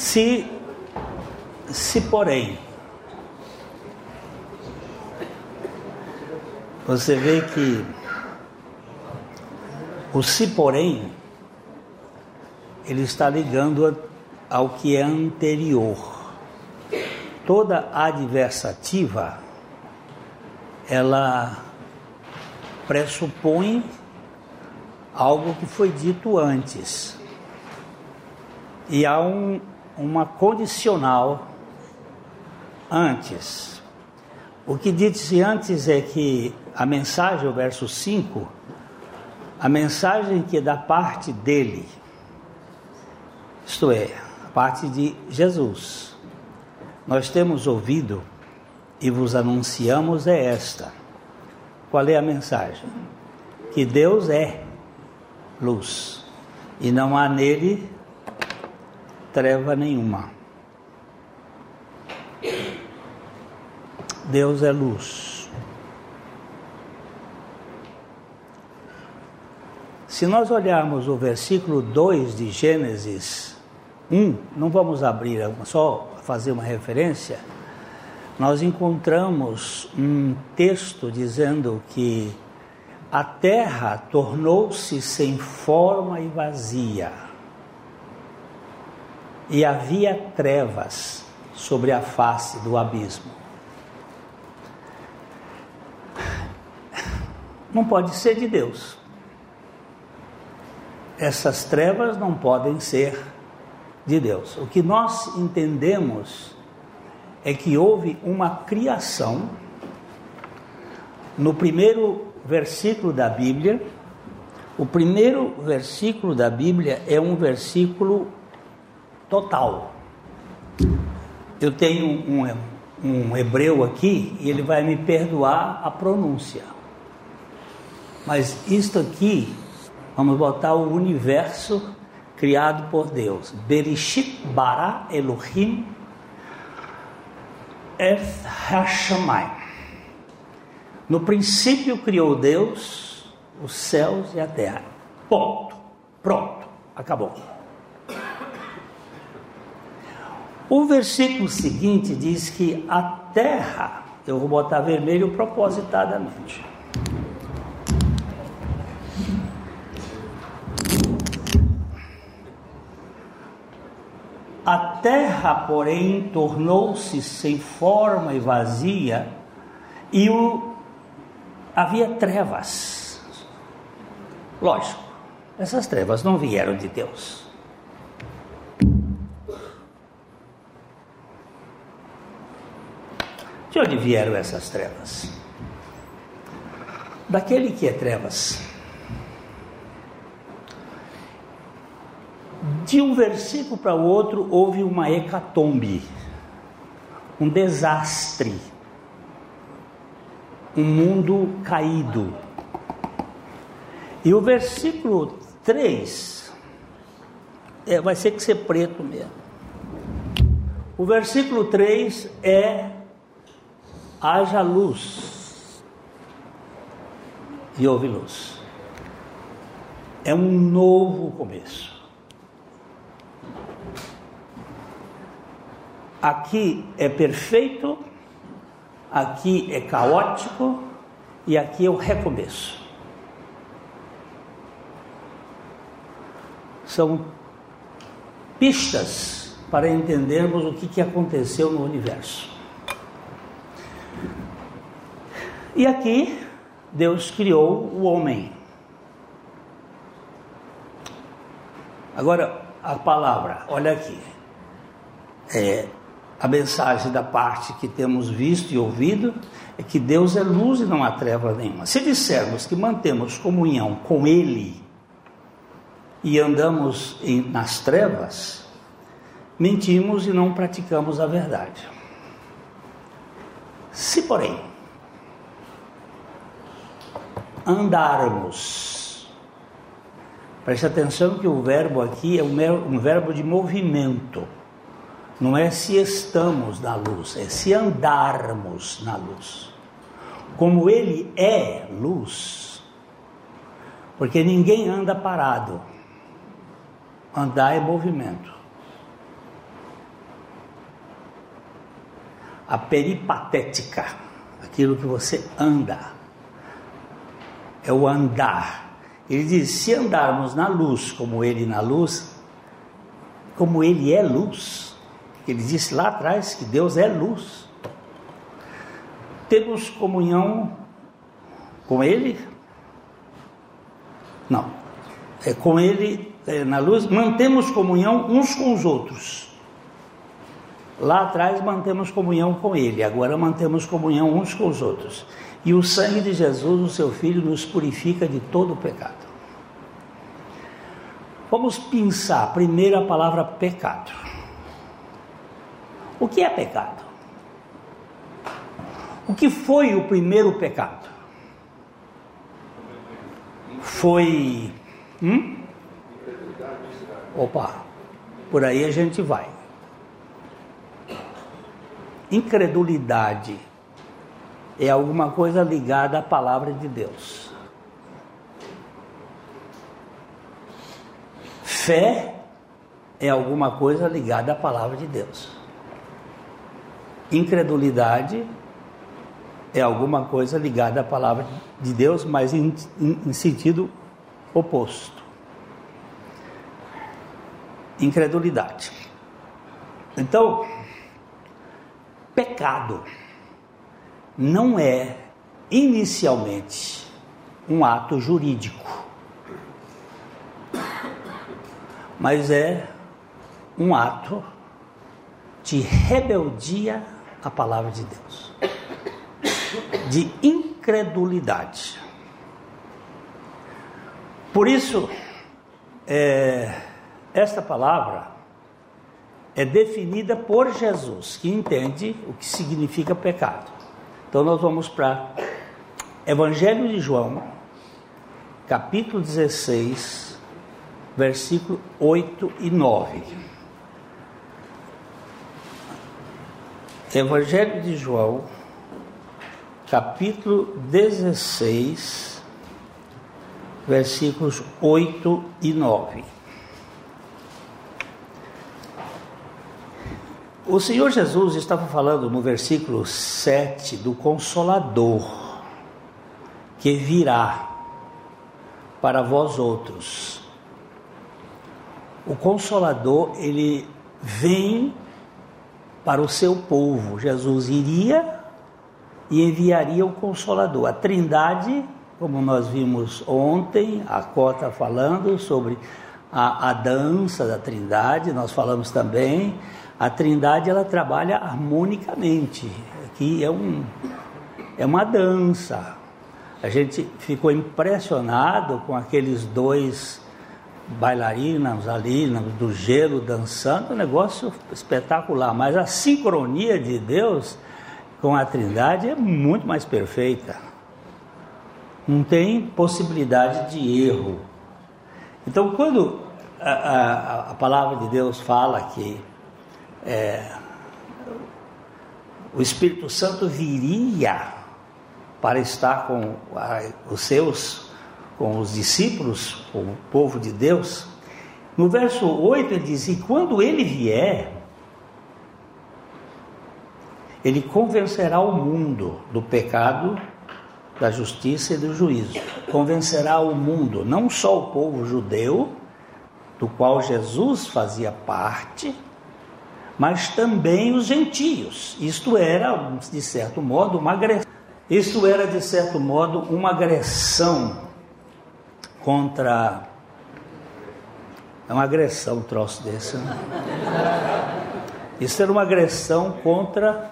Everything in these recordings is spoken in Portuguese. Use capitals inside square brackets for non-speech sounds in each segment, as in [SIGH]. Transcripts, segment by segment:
Se, se porém, você vê que o se porém, ele está ligando ao que é anterior. Toda adversativa, ela pressupõe algo que foi dito antes. E há um, uma condicional antes. O que disse antes é que a mensagem, o verso 5, a mensagem que é da parte dele, isto é, a parte de Jesus, nós temos ouvido e vos anunciamos é esta. Qual é a mensagem? Que Deus é luz e não há nele treva nenhuma. Deus é luz. Se nós olharmos o versículo 2 de Gênesis 1, não vamos abrir, só fazer uma referência, nós encontramos um texto dizendo que a terra tornou-se sem forma e vazia, e havia trevas sobre a face do abismo. Não pode ser de Deus. Essas trevas não podem ser de Deus. O que nós entendemos é que houve uma criação no primeiro versículo da Bíblia. O primeiro versículo da Bíblia é um versículo total. Eu tenho um, um hebreu aqui e ele vai me perdoar a pronúncia. Mas isto aqui, vamos botar o universo criado por Deus. Bereshit bara Elohim et. No princípio criou Deus os céus e a terra. Ponto. Pronto. Acabou. O versículo seguinte diz que a terra, eu vou botar vermelho propositadamente. A terra, porém, tornou-se sem forma e vazia, e o havia trevas. Lógico, essas trevas não vieram de Deus. De onde vieram essas trevas? Daquele que é trevas. De um versículo para o outro houve uma hecatombe, um desastre um mundo caído. E o versículo 3 é, vai ser que ser preto mesmo. O versículo 3 é haja luz e houve luz. É um novo começo. Aqui é perfeito aqui é caótico e aqui é o recomeço. São pistas para entendermos o que, aconteceu no universo. E aqui Deus criou o homem. Agora a palavra, olha aqui. É, a mensagem da parte que temos visto e ouvido é que Deus é luz e não há treva nenhuma. Se dissermos que mantemos comunhão com Ele e andamos em, nas trevas, mentimos e não praticamos a verdade. Se, porém, andarmos, preste atenção que o verbo aqui é um verbo de movimento não é se estamos na luz, é se andarmos na luz. Como Ele é luz, porque ninguém anda parado. Andar é movimento. a peripatética, aquilo que você anda. É o andar. Ele diz: se andarmos na luz como ele na luz, como ele é luz, ele disse lá atrás que Deus é luz. Temos comunhão com ele? Não. É com ele é, na luz, mantemos comunhão uns com os outros. Lá atrás mantemos comunhão com Ele, agora mantemos comunhão uns com os outros. E o sangue de Jesus, o seu Filho, nos purifica de todo o pecado. Vamos pensar primeiro a palavra pecado. O que é pecado? O que foi o primeiro pecado? Foi. Hum? Opa, por aí a gente vai. Incredulidade é alguma coisa ligada à palavra de Deus. Fé é alguma coisa ligada à palavra de Deus. Incredulidade é alguma coisa ligada à palavra de Deus, mas em, em, em sentido oposto. Incredulidade. Então, pecado não é inicialmente um ato jurídico, mas é um ato de rebeldia à palavra de Deus, de incredulidade. Por isso, é, esta palavra é definida por Jesus, que entende o que significa pecado. Então nós vamos para Evangelho de João, capítulo 16, versículo 8 e 9. Evangelho de João, capítulo 16, versículos 8 e 9. O Senhor Jesus estava falando no versículo 7 do Consolador, que virá para vós outros. O Consolador, ele vem para o seu povo. Jesus iria e enviaria o Consolador. A Trindade, como nós vimos ontem, a Cota falando sobre a, a dança da Trindade, nós falamos também a Trindade ela trabalha harmonicamente. Aqui é um é uma dança. A gente ficou impressionado com aqueles dois bailarinos ali do gelo dançando, um negócio espetacular. Mas a sincronia de Deus com a Trindade é muito mais perfeita. Não tem possibilidade de erro. Então, quando a, a, a palavra de Deus fala que é, o Espírito Santo viria para estar com os seus, com os discípulos, com o povo de Deus. No verso 8 ele diz: E quando ele vier, ele convencerá o mundo do pecado, da justiça e do juízo. Convencerá o mundo, não só o povo judeu, do qual Jesus fazia parte, mas também os gentios. Isto era, de certo modo, uma agressão. Isto era, de certo modo, uma agressão contra. É uma agressão um troço desse, né? Isso era uma agressão contra.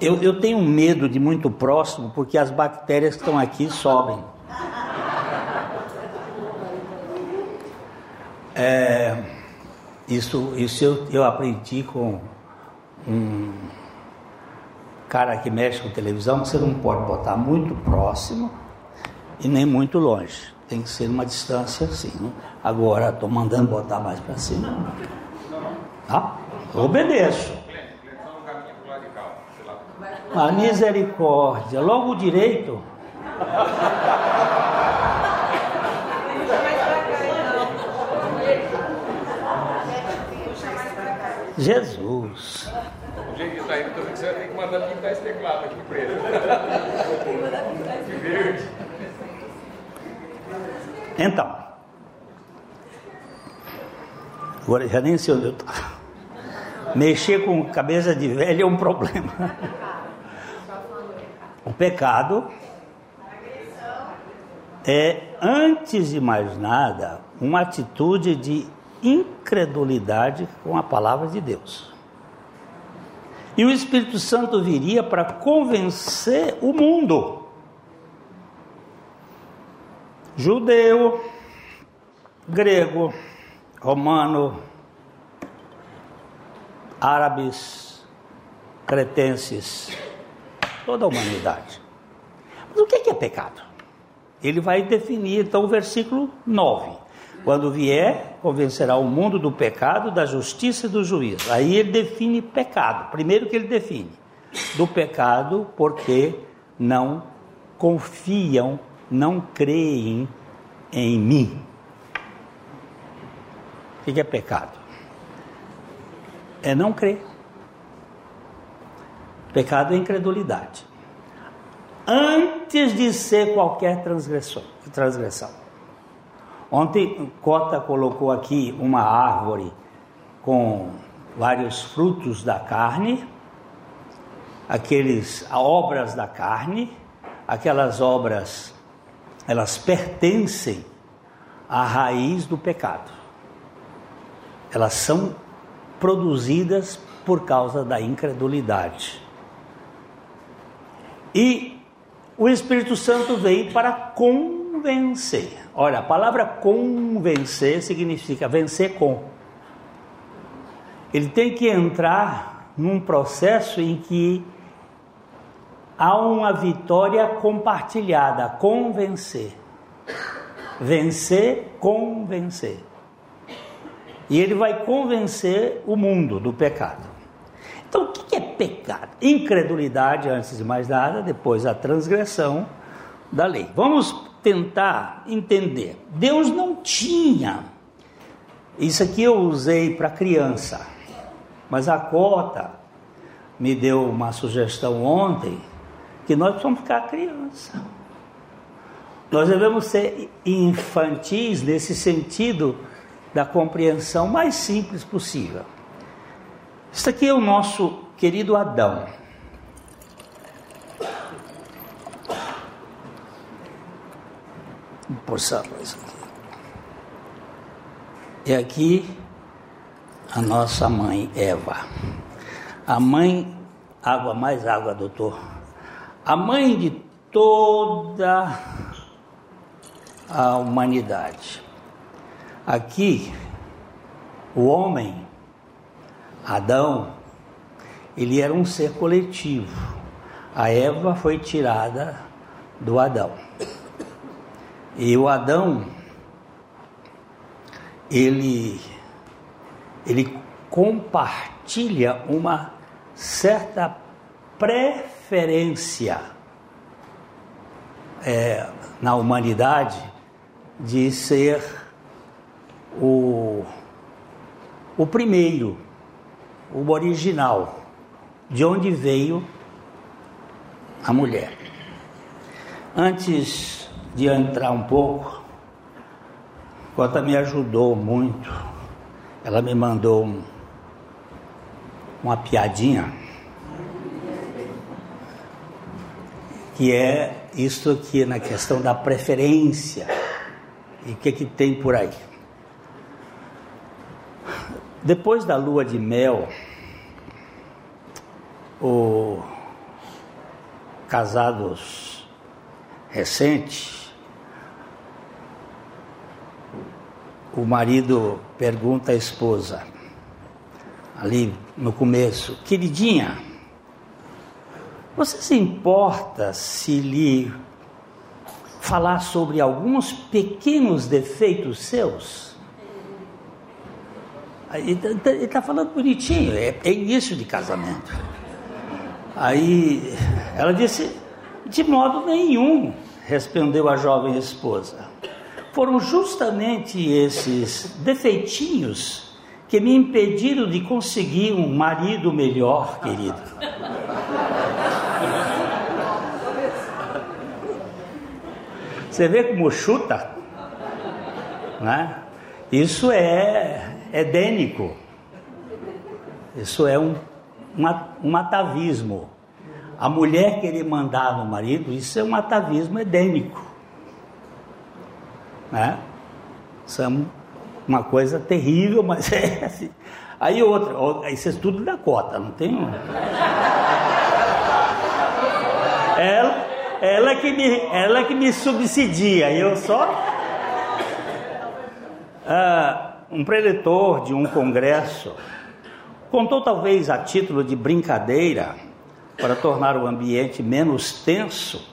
Eu, eu tenho medo de muito próximo, porque as bactérias que estão aqui sobem. É, isso, isso eu, eu aprendi com um cara que mexe com televisão, que você não pode botar muito próximo e nem muito longe. Tem que ser uma distância assim. Né? Agora estou mandando botar mais para cima. Tá? obedeço. A misericórdia, logo direito. [LAUGHS] Jesus. O jeito que está indo, você vai ter que mandar pintar esse teclado aqui preto. Que verde. Então, agora já nem sei onde eu estou. Mexer com cabeça de velho é um problema. O pecado é, antes de mais nada, uma atitude de incredulidade com a palavra de Deus. E o Espírito Santo viria para convencer o mundo. Judeu, grego, romano, árabes, cretenses, toda a humanidade. Mas o que é pecado? Ele vai definir então o versículo 9. Quando vier, convencerá o mundo do pecado, da justiça e do juízo. Aí ele define pecado. Primeiro que ele define do pecado porque não confiam, não creem em mim. O que é pecado? É não crer. Pecado é incredulidade. Antes de ser qualquer transgressão. transgressão. Ontem Cota colocou aqui uma árvore com vários frutos da carne, aqueles obras da carne, aquelas obras elas pertencem à raiz do pecado. Elas são produzidas por causa da incredulidade. E o Espírito Santo veio para convencer. Olha, a palavra convencer significa vencer com. Ele tem que entrar num processo em que há uma vitória compartilhada, convencer. Vencer, convencer. E ele vai convencer o mundo do pecado. Então, o que é pecado? Incredulidade, antes de mais nada, depois a transgressão da lei. Vamos tentar entender. Deus não tinha. Isso aqui eu usei para criança, mas a Cota me deu uma sugestão ontem que nós precisamos ficar criança. Nós devemos ser infantis nesse sentido da compreensão mais simples possível. Isso aqui é o nosso querido Adão. Aqui. E aqui a nossa mãe Eva. A mãe, água mais água, doutor. A mãe de toda a humanidade. Aqui, o homem, Adão, ele era um ser coletivo. A Eva foi tirada do Adão. E o Adão, ele, ele compartilha uma certa preferência é, na humanidade de ser o, o primeiro, o original, de onde veio a mulher. Antes de entrar um pouco, Cota me ajudou muito. Ela me mandou um, uma piadinha que é isso aqui na questão da preferência e o que, que tem por aí. Depois da lua de mel, o casados recentes o marido pergunta à esposa, ali no começo, queridinha, você se importa se lhe falar sobre alguns pequenos defeitos seus? Ele está falando bonitinho, é, é início de casamento. Aí ela disse, de modo nenhum, respondeu a jovem esposa foram justamente esses defeitinhos que me impediram de conseguir um marido melhor, querido. Você vê como chuta? Né? Isso é edênico. Isso é um, um atavismo. A mulher querer mandar no marido, isso é um atavismo edênico. Né? Isso é uma coisa terrível, [LAUGHS] mas é assim. Aí outra, isso é tudo da cota, não tem. Ela, ela, que me, ela que me subsidia, eu só. Ah, um preletor de um congresso contou, talvez a título de brincadeira, para tornar o ambiente menos tenso,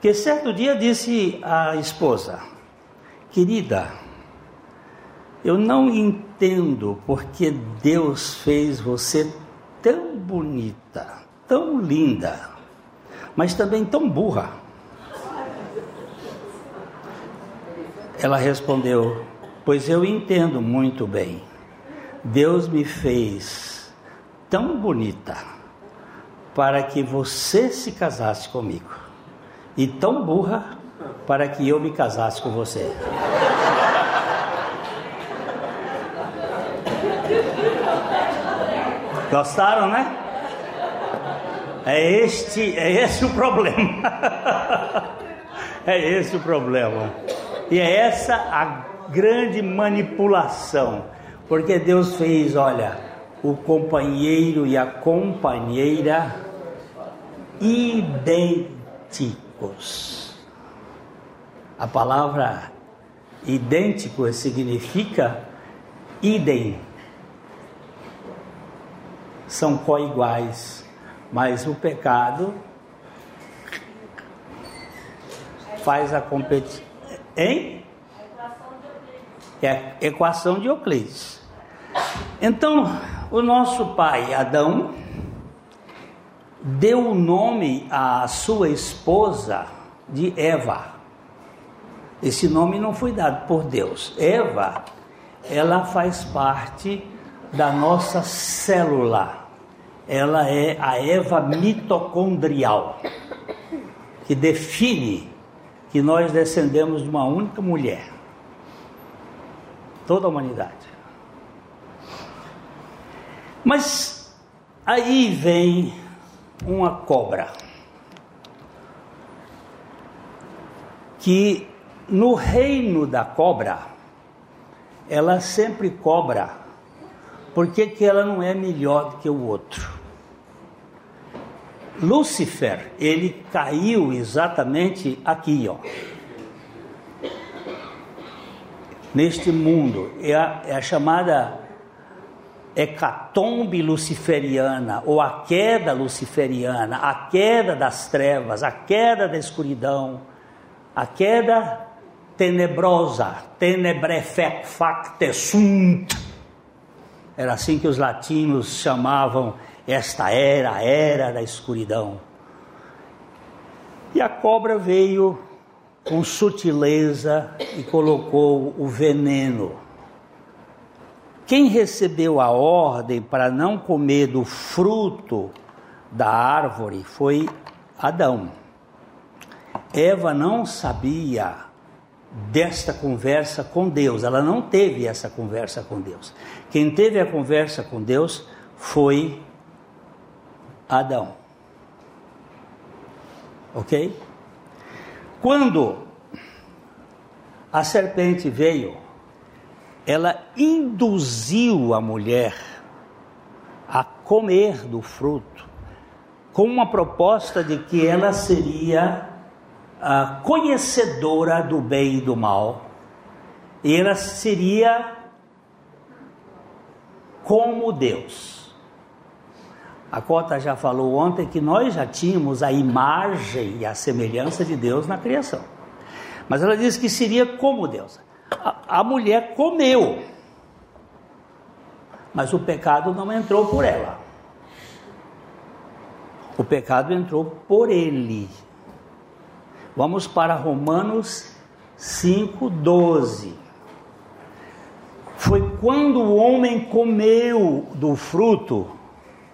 que certo dia disse à esposa: Querida, eu não entendo porque Deus fez você tão bonita, tão linda, mas também tão burra. Ela respondeu: Pois eu entendo muito bem. Deus me fez tão bonita para que você se casasse comigo, e tão burra para que eu me casasse com você. Gostaram, né? É este, é esse o problema. [LAUGHS] é esse o problema. E é essa a grande manipulação. Porque Deus fez, olha, o companheiro e a companheira idênticos. A palavra idêntico significa idem. São coiguais mas o pecado faz a competição. Hein? É a equação de Euclides. Então, o nosso pai Adão deu o nome à sua esposa de Eva. Esse nome não foi dado por Deus. Eva, ela faz parte da nossa célula ela é a Eva mitocondrial, que define que nós descendemos de uma única mulher. Toda a humanidade. Mas aí vem uma cobra. Que no reino da cobra, ela sempre cobra. Por que, que ela não é melhor do que o outro? Lúcifer, ele caiu exatamente aqui, ó. Neste mundo, é a, é a chamada hecatombe luciferiana, ou a queda luciferiana, a queda das trevas, a queda da escuridão, a queda tenebrosa, tenebrefacte sunt. Era assim que os latinos chamavam esta era a era da escuridão. E a cobra veio com sutileza e colocou o veneno. Quem recebeu a ordem para não comer do fruto da árvore foi Adão. Eva não sabia desta conversa com Deus, ela não teve essa conversa com Deus. Quem teve a conversa com Deus foi Adão. Ok? Quando a serpente veio, ela induziu a mulher a comer do fruto, com uma proposta de que ela seria conhecedora do bem e do mal, ela seria como Deus. A Cota já falou ontem que nós já tínhamos a imagem e a semelhança de Deus na criação. Mas ela disse que seria como Deus. A mulher comeu, mas o pecado não entrou por ela. O pecado entrou por ele. Vamos para Romanos 5:12. Foi quando o homem comeu do fruto,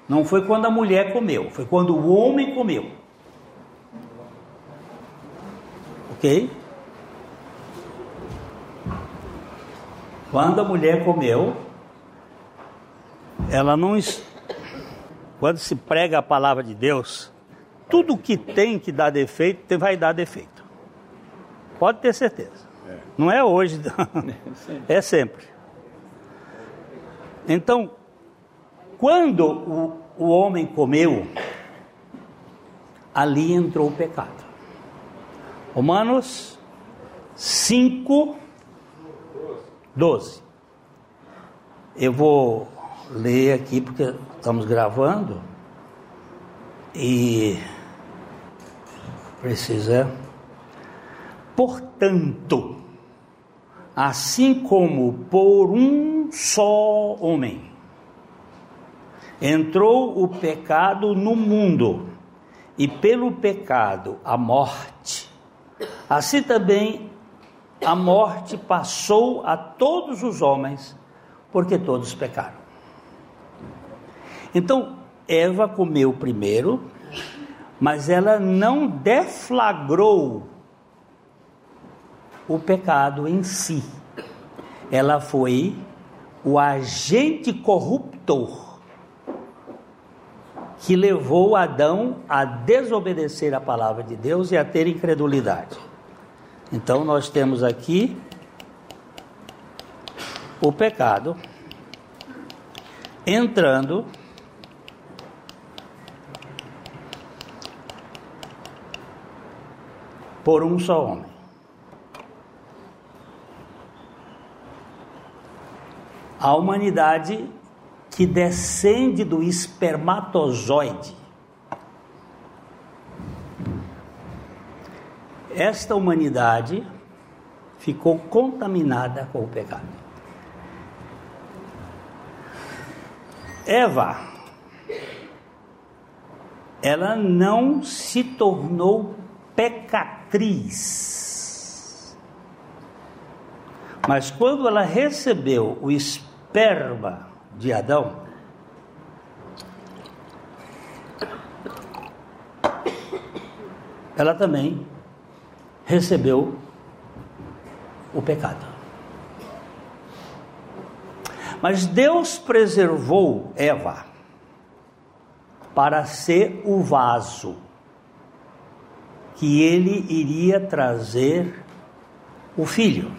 não foi quando a mulher comeu, foi quando o homem comeu. Ok? Quando a mulher comeu, ela não. Quando se prega a palavra de Deus, tudo que tem que dar defeito, vai dar defeito. Pode ter certeza. É. Não é hoje, [LAUGHS] é sempre. Então, quando o, o homem comeu, ali entrou o pecado. Romanos 5, 12. Eu vou ler aqui porque estamos gravando e precisa. Portanto, assim como por um só homem entrou o pecado no mundo, e pelo pecado a morte, assim também a morte passou a todos os homens, porque todos pecaram. Então, Eva comeu primeiro, mas ela não deflagrou o pecado em si. Ela foi o agente corruptor que levou Adão a desobedecer a palavra de Deus e a ter incredulidade. Então nós temos aqui o pecado entrando por um só homem. A humanidade que descende do espermatozoide. Esta humanidade ficou contaminada com o pecado. Eva, ela não se tornou pecatriz. Mas quando ela recebeu o esperma de Adão, ela também recebeu o pecado. Mas Deus preservou Eva para ser o vaso que ele iria trazer o filho.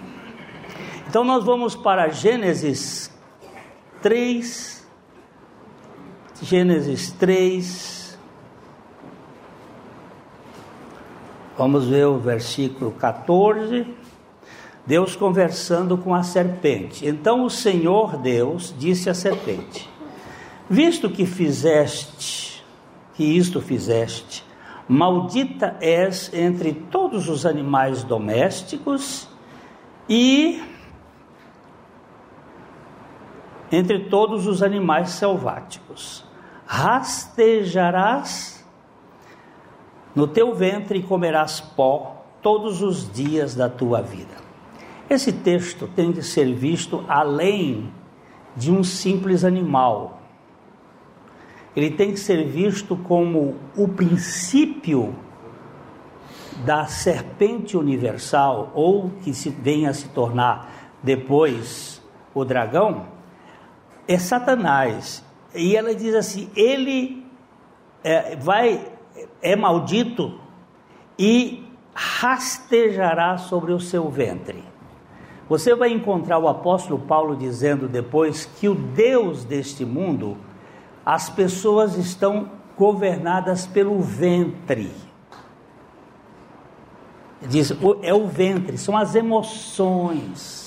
Então nós vamos para Gênesis 3, Gênesis 3, vamos ver o versículo 14. Deus conversando com a serpente. Então o Senhor Deus disse à serpente: Visto que fizeste, que isto fizeste, maldita és entre todos os animais domésticos e entre todos os animais selváticos. Rastejarás no teu ventre e comerás pó todos os dias da tua vida. Esse texto tem de ser visto além de um simples animal. Ele tem que ser visto como o princípio da serpente universal, ou que se venha a se tornar depois o dragão, é Satanás. E ela diz assim: ele é, vai, é maldito e rastejará sobre o seu ventre. Você vai encontrar o apóstolo Paulo dizendo depois que o Deus deste mundo, as pessoas estão governadas pelo ventre. Diz, é o ventre, são as emoções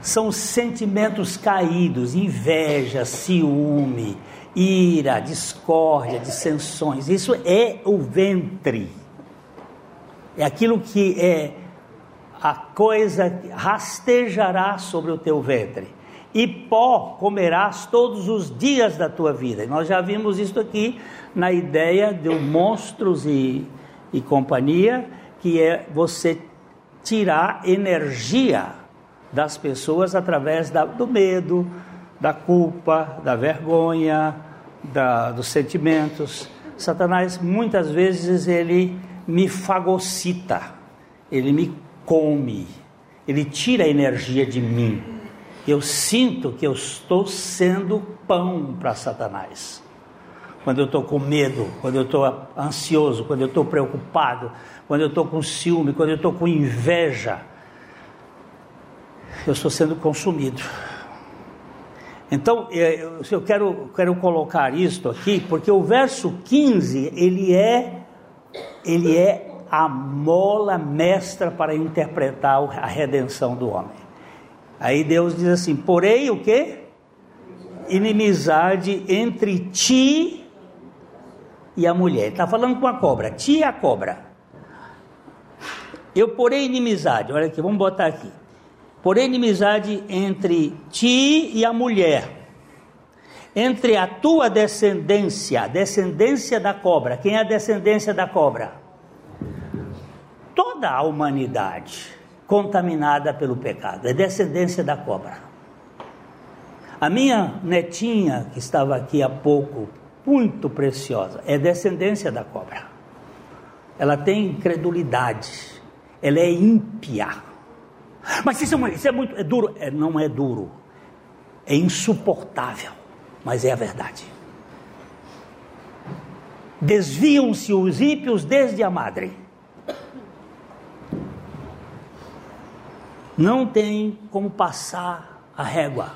são sentimentos caídos, inveja, ciúme, ira, discórdia, dissensões. Isso é o ventre. É aquilo que é a coisa rastejará sobre o teu ventre. E pó comerás todos os dias da tua vida. Nós já vimos isso aqui na ideia de monstros e, e companhia, que é você tirar energia das pessoas através da, do medo, da culpa, da vergonha, da, dos sentimentos. Satanás muitas vezes ele me fagocita, ele me come, ele tira a energia de mim. Eu sinto que eu estou sendo pão para Satanás. Quando eu estou com medo, quando eu estou ansioso, quando eu estou preocupado, quando eu estou com ciúme, quando eu estou com inveja, eu estou sendo consumido. Então, é, eu quero, quero colocar isto aqui, porque o verso 15, ele é, ele é a mola mestra para interpretar a redenção do homem. Aí Deus diz assim: porém, o que? Inimizade entre ti e a mulher. Está falando com a cobra, ti e a cobra. Eu porei inimizade, olha aqui, vamos botar aqui. Porém, inimizade entre ti e a mulher, entre a tua descendência, descendência da cobra. Quem é a descendência da cobra? Toda a humanidade contaminada pelo pecado, é descendência da cobra. A minha netinha, que estava aqui há pouco, muito preciosa, é descendência da cobra. Ela tem incredulidade, ela é ímpia mas isso é, isso é muito é duro. É, não é duro. É insuportável. Mas é a verdade. Desviam-se os ímpios desde a madre. Não tem como passar a régua.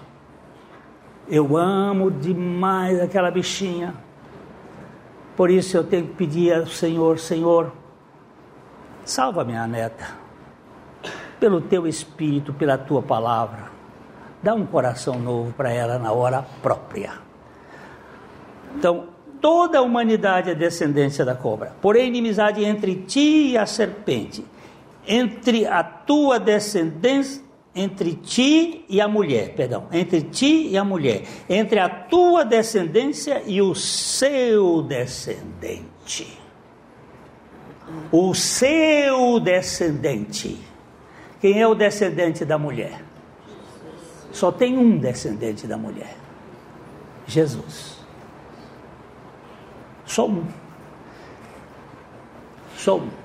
Eu amo demais aquela bichinha. Por isso eu tenho que pedir ao Senhor, Senhor, salva minha neta pelo teu espírito, pela tua palavra. Dá um coração novo para ela na hora própria. Então, toda a humanidade é descendência da cobra. Porém, inimizade entre ti e a serpente, entre a tua descendência, entre ti e a mulher, perdão, entre ti e a mulher, entre a tua descendência e o seu descendente. O seu descendente. Quem é o descendente da mulher? Só tem um descendente da mulher: Jesus. Só um. Só um.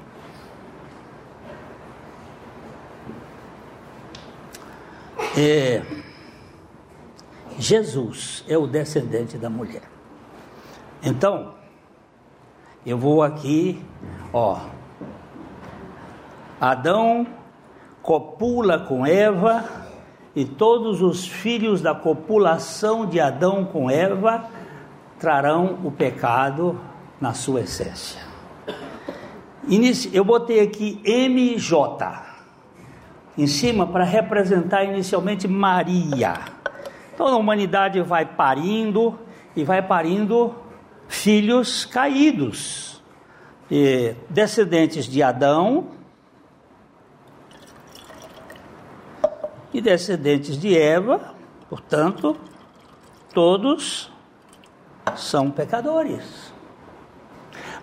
É, Jesus é o descendente da mulher. Então, eu vou aqui, ó. Adão copula com Eva, e todos os filhos da copulação de Adão com Eva trarão o pecado na sua essência. Eu botei aqui MJ em cima para representar inicialmente Maria. Então a humanidade vai parindo e vai parindo filhos caídos, descendentes de Adão, e descendentes de Eva, portanto, todos são pecadores.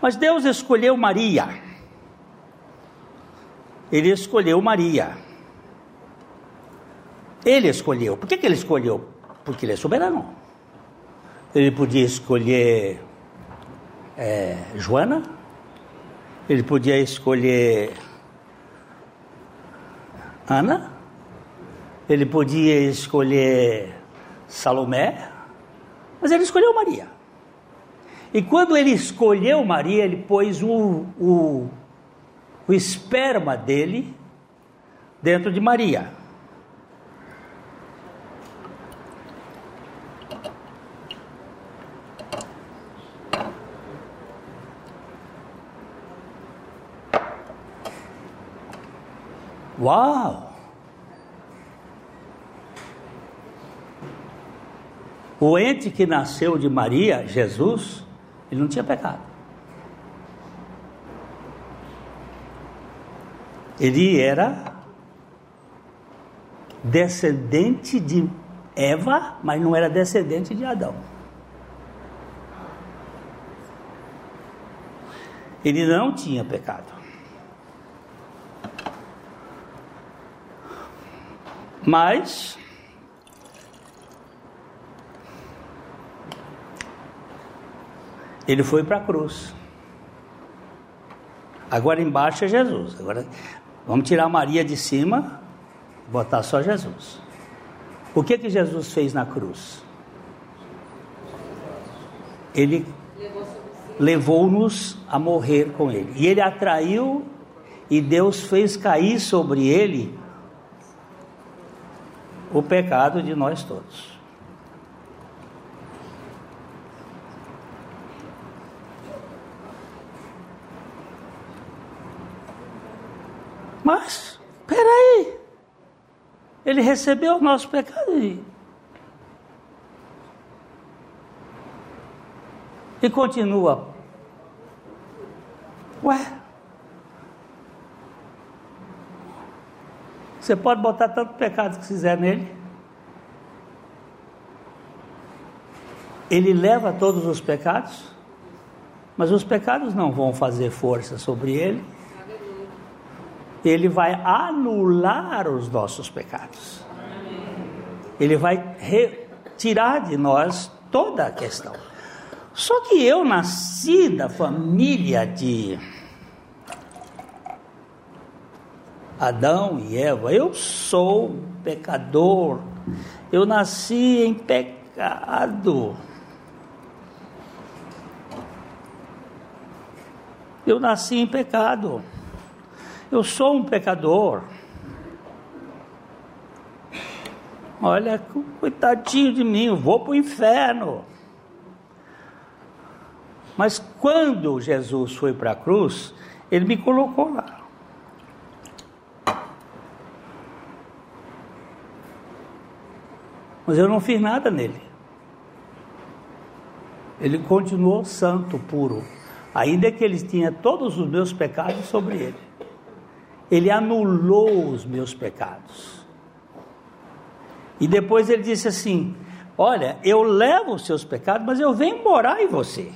Mas Deus escolheu Maria. Ele escolheu Maria. Ele escolheu. Por que, que ele escolheu? Porque ele é soberano. Ele podia escolher é, Joana, ele podia escolher Ana, ele podia escolher Salomé, mas ele escolheu Maria. E quando ele escolheu Maria, ele pôs o, o, o esperma dele dentro de Maria. Uau! O ente que nasceu de Maria, Jesus, ele não tinha pecado. Ele era descendente de Eva, mas não era descendente de Adão. Ele não tinha pecado. Mas ele foi para a cruz. Agora embaixo é Jesus. Agora vamos tirar Maria de cima, botar só Jesus. O que que Jesus fez na cruz? Ele levou-nos a morrer com ele. E ele atraiu e Deus fez cair sobre ele o pecado de nós todos. Mas, peraí, ele recebeu o nosso pecado e, e continua. Ué, você pode botar tanto pecado que quiser nele. Ele leva todos os pecados, mas os pecados não vão fazer força sobre ele ele vai anular os nossos pecados. Ele vai retirar de nós toda a questão. Só que eu nasci da família de Adão e Eva. Eu sou pecador. Eu nasci em pecado. Eu nasci em pecado. Eu sou um pecador. Olha, coitadinho de mim, eu vou para o inferno. Mas quando Jesus foi para a cruz, ele me colocou lá. Mas eu não fiz nada nele. Ele continuou santo, puro, ainda que ele tinha todos os meus pecados sobre ele. Ele anulou os meus pecados. E depois ele disse assim: Olha, eu levo os seus pecados, mas eu venho morar em você.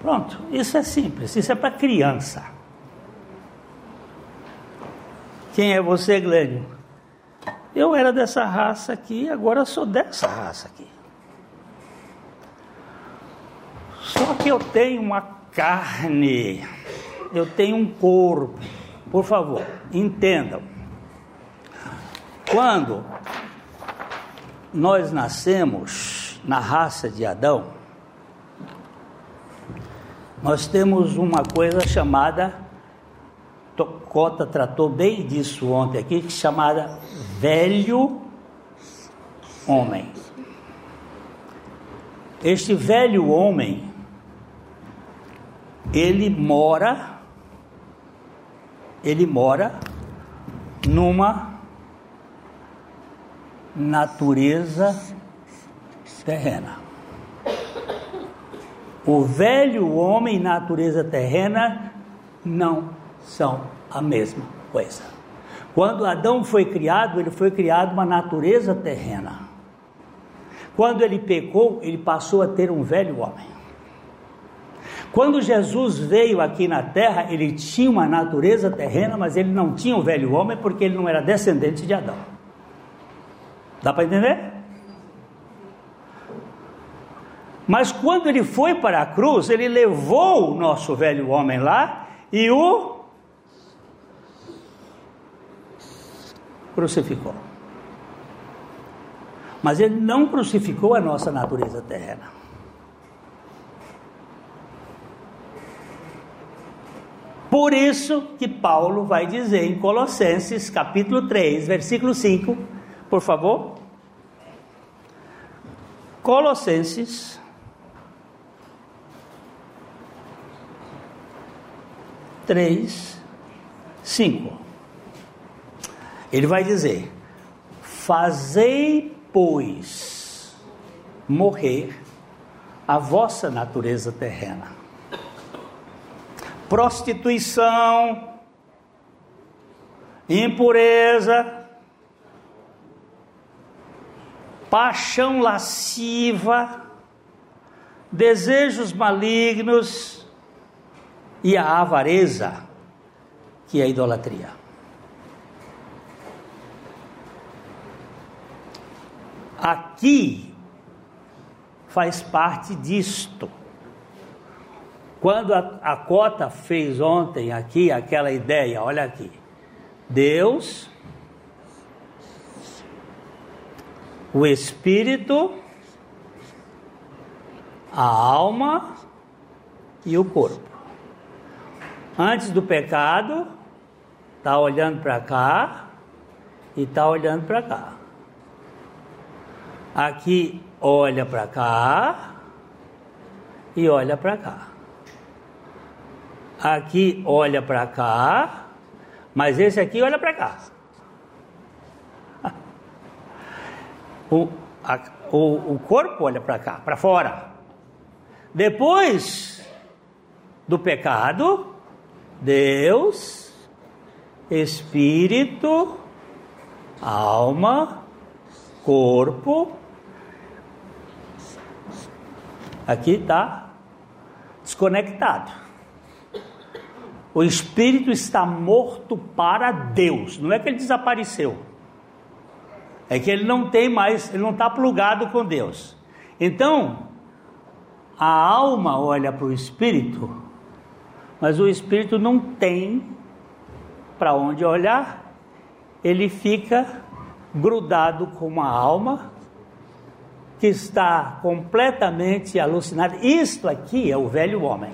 Pronto, isso é simples, isso é para criança. Quem é você, Glênio? Eu era dessa raça aqui, agora sou dessa raça aqui. Só que eu tenho uma carne, eu tenho um corpo. Por favor, entendam. Quando nós nascemos na raça de Adão, nós temos uma coisa chamada, Cota tratou bem disso ontem aqui, chamada velho homem. Este velho homem, ele mora, ele mora numa natureza terrena. O velho homem natureza terrena não são a mesma coisa. Quando Adão foi criado, ele foi criado uma natureza terrena. Quando ele pecou, ele passou a ter um velho homem. Quando Jesus veio aqui na terra, ele tinha uma natureza terrena, mas ele não tinha um velho homem porque ele não era descendente de Adão. Dá para entender? Mas quando ele foi para a cruz, ele levou o nosso velho homem lá e o crucificou. Mas ele não crucificou a nossa natureza terrena. Por isso que Paulo vai dizer em Colossenses, capítulo 3, versículo 5, por favor. Colossenses três, cinco. Ele vai dizer: Fazei, pois, morrer a vossa natureza terrena prostituição, impureza, paixão lasciva, desejos malignos e a avareza, que é a idolatria. Aqui faz parte disto. Quando a, a Cota fez ontem aqui aquela ideia, olha aqui. Deus, o Espírito, a alma e o corpo. Antes do pecado, está olhando para cá e está olhando para cá. Aqui olha para cá e olha para cá. Aqui olha para cá, mas esse aqui olha para cá. [LAUGHS] O, a, o, o corpo olha para cá, para fora. Depois do pecado, Deus, Espírito, alma, corpo. Aqui está desconectado. O espírito está morto para Deus. Não é que ele desapareceu. É que ele não tem mais, ele não está plugado com Deus. Então, a alma olha para o espírito, mas o espírito não tem para onde olhar. Ele fica grudado com a alma que está completamente alucinada. Isto aqui é o velho homem.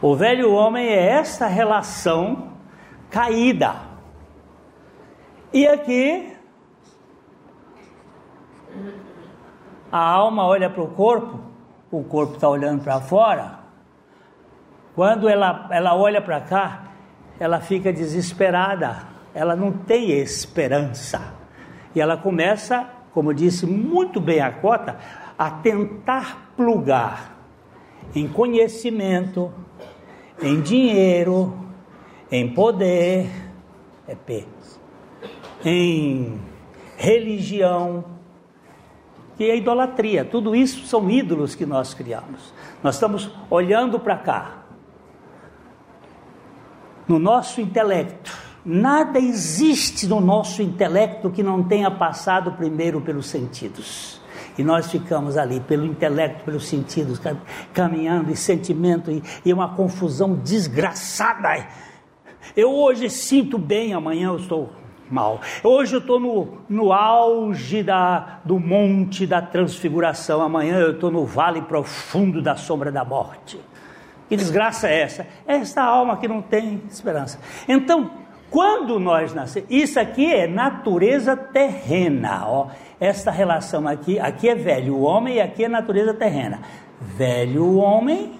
O velho homem é essa relação caída. E aqui, a alma olha para o corpo, o corpo está olhando para fora. Quando ela, ela olha para cá, ela fica desesperada, ela não tem esperança. E ela começa, como disse muito bem a Cota, a tentar plugar em conhecimento, em dinheiro, em poder, é P, em religião, que é idolatria. Tudo isso são ídolos que nós criamos. Nós estamos olhando para cá, no nosso intelecto. Nada existe no nosso intelecto que não tenha passado primeiro pelos sentidos. E nós ficamos ali pelo intelecto, pelos sentidos, caminhando e sentimento e, e uma confusão desgraçada. Eu hoje sinto bem, amanhã eu estou mal. Hoje eu estou no, no auge da, do monte da transfiguração, amanhã eu estou no vale profundo da sombra da morte. Que desgraça é essa? É esta alma que não tem esperança. Então, quando nós nascemos, isso aqui é natureza terrena, ó. Esta relação aqui, aqui é velho homem e aqui é natureza terrena. Velho homem,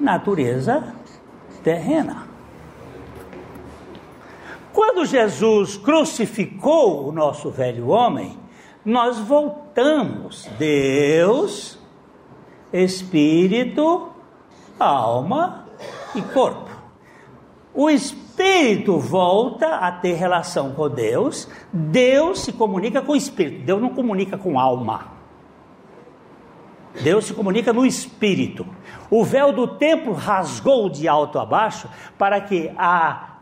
natureza terrena. Quando Jesus crucificou o nosso velho homem, nós voltamos Deus, Espírito, alma e corpo. O espírito volta a ter relação com Deus, Deus se comunica com o espírito, Deus não comunica com alma. Deus se comunica no espírito. O véu do templo rasgou de alto a baixo para que a,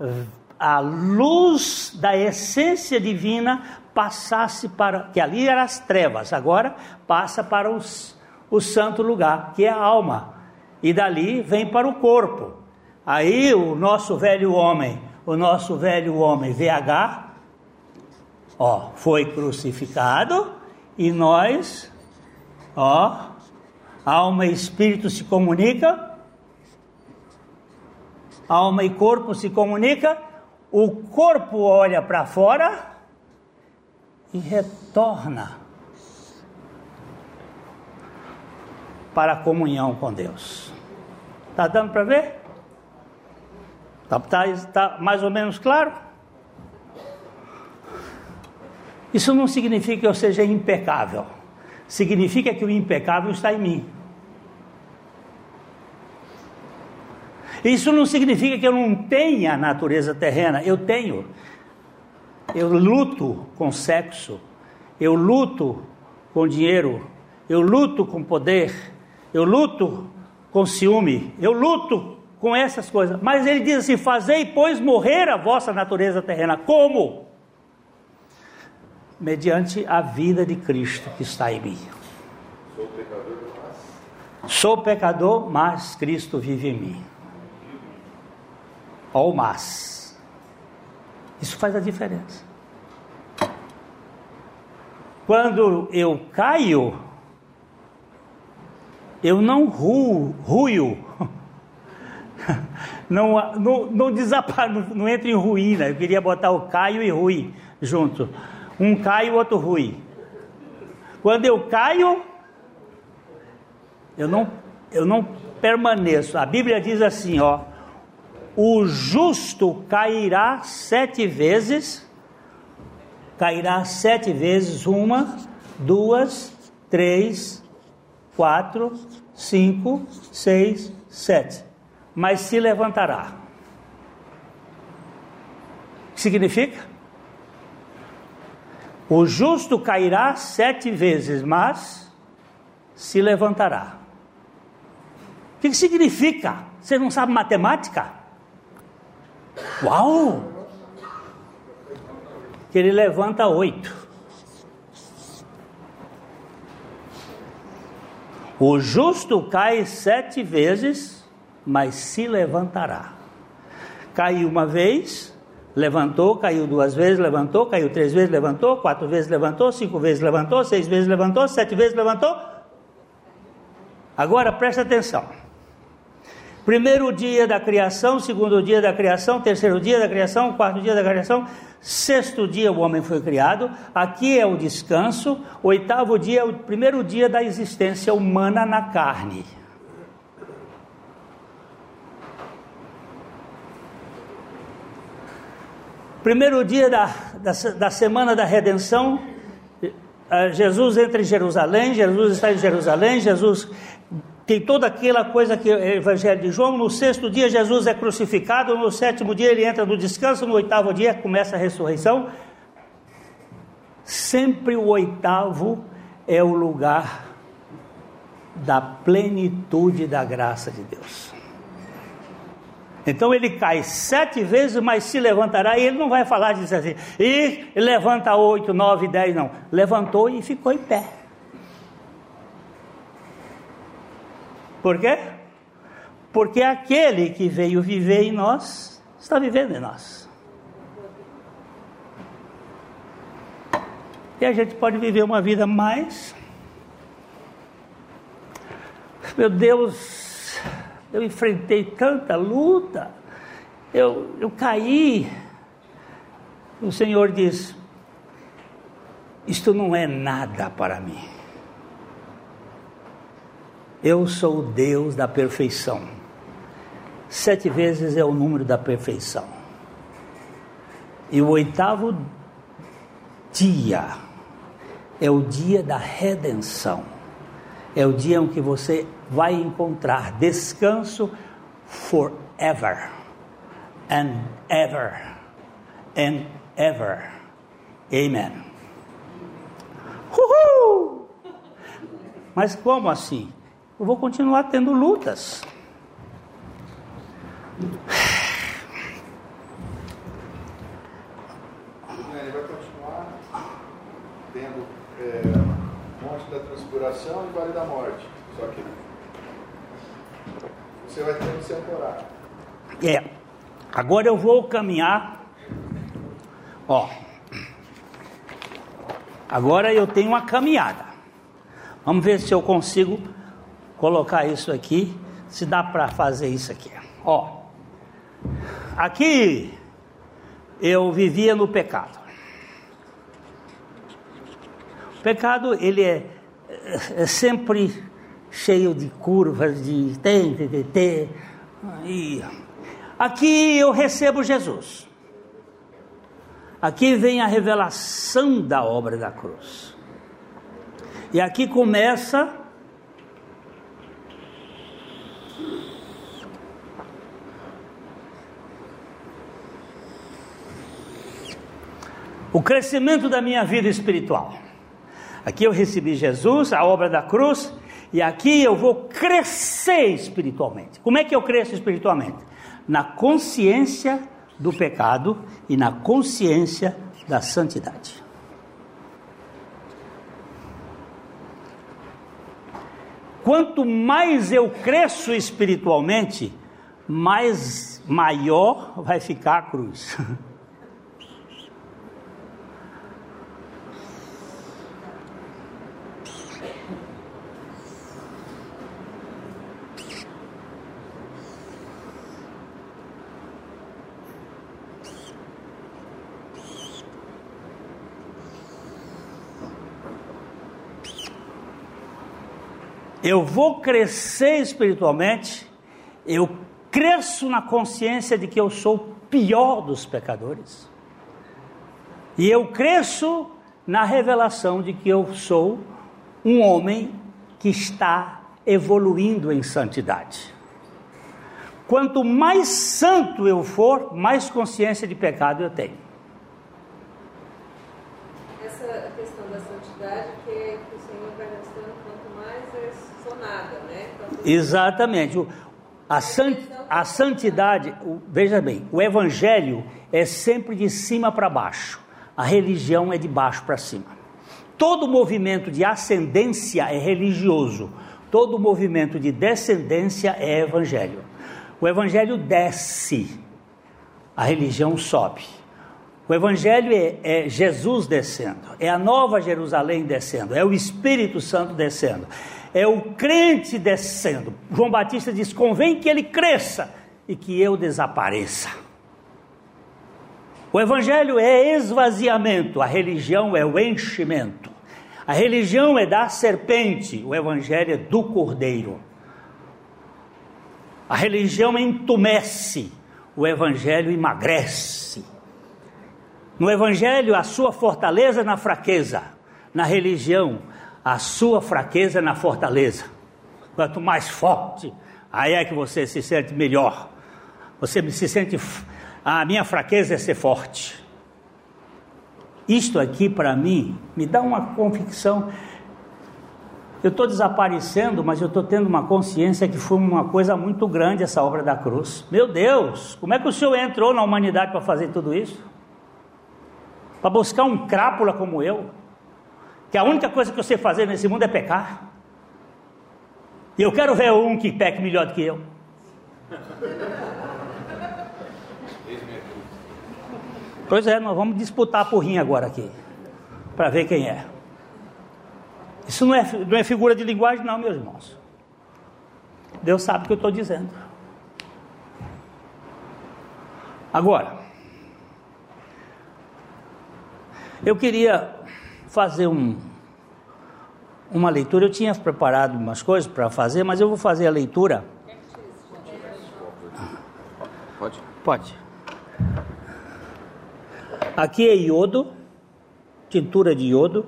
a luz da essência divina passasse para. que ali eram as trevas, agora passa para os, o santo lugar, que é a alma. E dali vem para o corpo. Aí o nosso velho homem, o nosso velho homem VH, ó, foi crucificado e nós, ó, alma e espírito se comunica, alma e corpo se comunica, o corpo olha para fora e retorna para a comunhão com Deus. Está dando para ver? Está tá, tá mais ou menos claro? Isso não significa que eu seja impecável. Significa que o impecável está em mim. Isso não significa que eu não tenha natureza terrena. Eu tenho. Eu luto com sexo. Eu luto com dinheiro. eu luto com poder, eu luto com ciúme, eu luto com essas coisas. Mas ele diz assim: Fazei, pois, morrer a vossa natureza terrena. Como? Mediante a vida de Cristo que está em mim. Sou pecador, mas. Sou pecador, mas Cristo vive em mim. Ou mas. Isso faz a diferença. Quando eu caio, eu não ruo, ruio, [LAUGHS] [LAUGHS] não, não, não, desapa, não, não entra em ruína. Eu queria botar o Caio e Rui junto. Um cai e o outro Rui. Quando eu caio, eu não, eu não permaneço. A Bíblia diz assim, ó: o justo cairá sete vezes, cairá sete vezes, uma, duas, três, quatro, cinco, seis, sete. Mas se levantará. Que significa? O justo cairá sete vezes, mas se levantará. O que significa? Você não sabe matemática? Uau! Que ele levanta oito. O justo cai sete vezes, mas se levantará. Caiu uma vez, levantou, caiu duas vezes, levantou, caiu três vezes, levantou, quatro vezes levantou, cinco vezes levantou, seis vezes levantou, sete vezes levantou. Agora presta atenção. Primeiro dia da criação, segundo dia da criação, terceiro dia da criação, quarto dia da criação, sexto dia o homem foi criado. Aqui é o descanso. Oitavo dia é o primeiro dia da existência humana na carne. Primeiro dia da, da, da semana da redenção, eh, Jesus entra em Jerusalém, Jesus está em Jerusalém, Jesus tem toda aquela coisa que é Evangelho de João. No sexto dia, Jesus é crucificado. No sétimo dia, ele entra no descanso. No oitavo dia, começa a ressurreição. Sempre o oitavo é o lugar da plenitude da graça de Deus. Então ele cai sete vezes, mas se levantará, e ele não vai falar disso assim, e levanta oito, nove, dez, não. Levantou e ficou em pé. Por quê? Porque aquele que veio viver em nós está vivendo em nós. E a gente pode viver uma vida mais. Meu Deus, eu enfrentei tanta luta, eu, eu caí. O Senhor diz: Isto não é nada para mim. Eu sou o Deus da perfeição. Sete vezes é o número da perfeição. E o oitavo dia é o dia da redenção. É o dia em que você vai encontrar descanso forever and ever and ever. Amen. Uhul! Mas como assim? eu vou continuar tendo lutas. Ele vai continuar tendo é, monte da e vale da morte. Só que você vai ter seu temporário. É. Agora eu vou caminhar. Ó. Agora eu tenho uma caminhada. Vamos ver se eu consigo colocar isso aqui, se dá para fazer isso aqui. Ó, aqui eu vivia no pecado. O pecado ele é sempre cheio de curvas, de tem, tem, tem, e aqui eu recebo Jesus. Aqui vem a revelação da obra da cruz. E aqui começa o crescimento da minha vida espiritual. Aqui eu recebi Jesus, a obra da cruz, e aqui eu vou crescer espiritualmente. Como é que eu cresço espiritualmente? Na consciência do pecado e na consciência da santidade. Quanto mais eu cresço espiritualmente, mais maior vai ficar a cruz. [LAUGHS] eu vou crescer espiritualmente, eu cresço na consciência de que eu sou o pior dos pecadores. E eu cresço na revelação de que eu sou um homem que está evoluindo em santidade. Quanto mais santo eu for, mais consciência de pecado eu tenho. Essa questão da santidade que, o Senhor vai mostrando, né? Quanto Exatamente. A, sant, a santidade, veja bem, o evangelho é sempre de cima para baixo, a religião é de baixo para cima. Todo movimento de ascendência é religioso, todo movimento de descendência é evangelho. O evangelho desce, a religião sobe. O Evangelho é, é, Jesus descendo, é a nova Jerusalém descendo, é o Espírito Santo descendo, é o crente descendo. João Batista diz: convém que ele cresça e que eu desapareça. O Evangelho é esvaziamento, a religião é o enchimento. A religião é da serpente, o Evangelho é do cordeiro. A religião entumece, o Evangelho emagrece. No Evangelho, a sua fortaleza na fraqueza. Na religião, a sua fraqueza na fortaleza. Quanto mais forte, aí é que você se sente melhor. Você se sente. A minha fraqueza é ser forte. Isto aqui, para mim, me dá uma convicção. Eu estou desaparecendo, mas eu estou tendo uma consciência que foi uma coisa muito grande essa obra da cruz. Meu Deus, como é que o Senhor entrou na humanidade para fazer tudo isso? para buscar um crápula como eu, que a única coisa que eu sei fazer nesse mundo é pecar. E eu quero ver um que peque melhor do que eu. Pois é, nós vamos disputar a porrinha agora aqui, para ver quem é. Isso não é, não é figura de linguagem, não, meus irmãos. Deus sabe o que eu estou dizendo. Agora, Eu queria fazer um, uma leitura. Eu tinha preparado umas coisas para fazer, mas eu vou fazer a leitura. Pode? Pode. Aqui é iodo, tintura de iodo.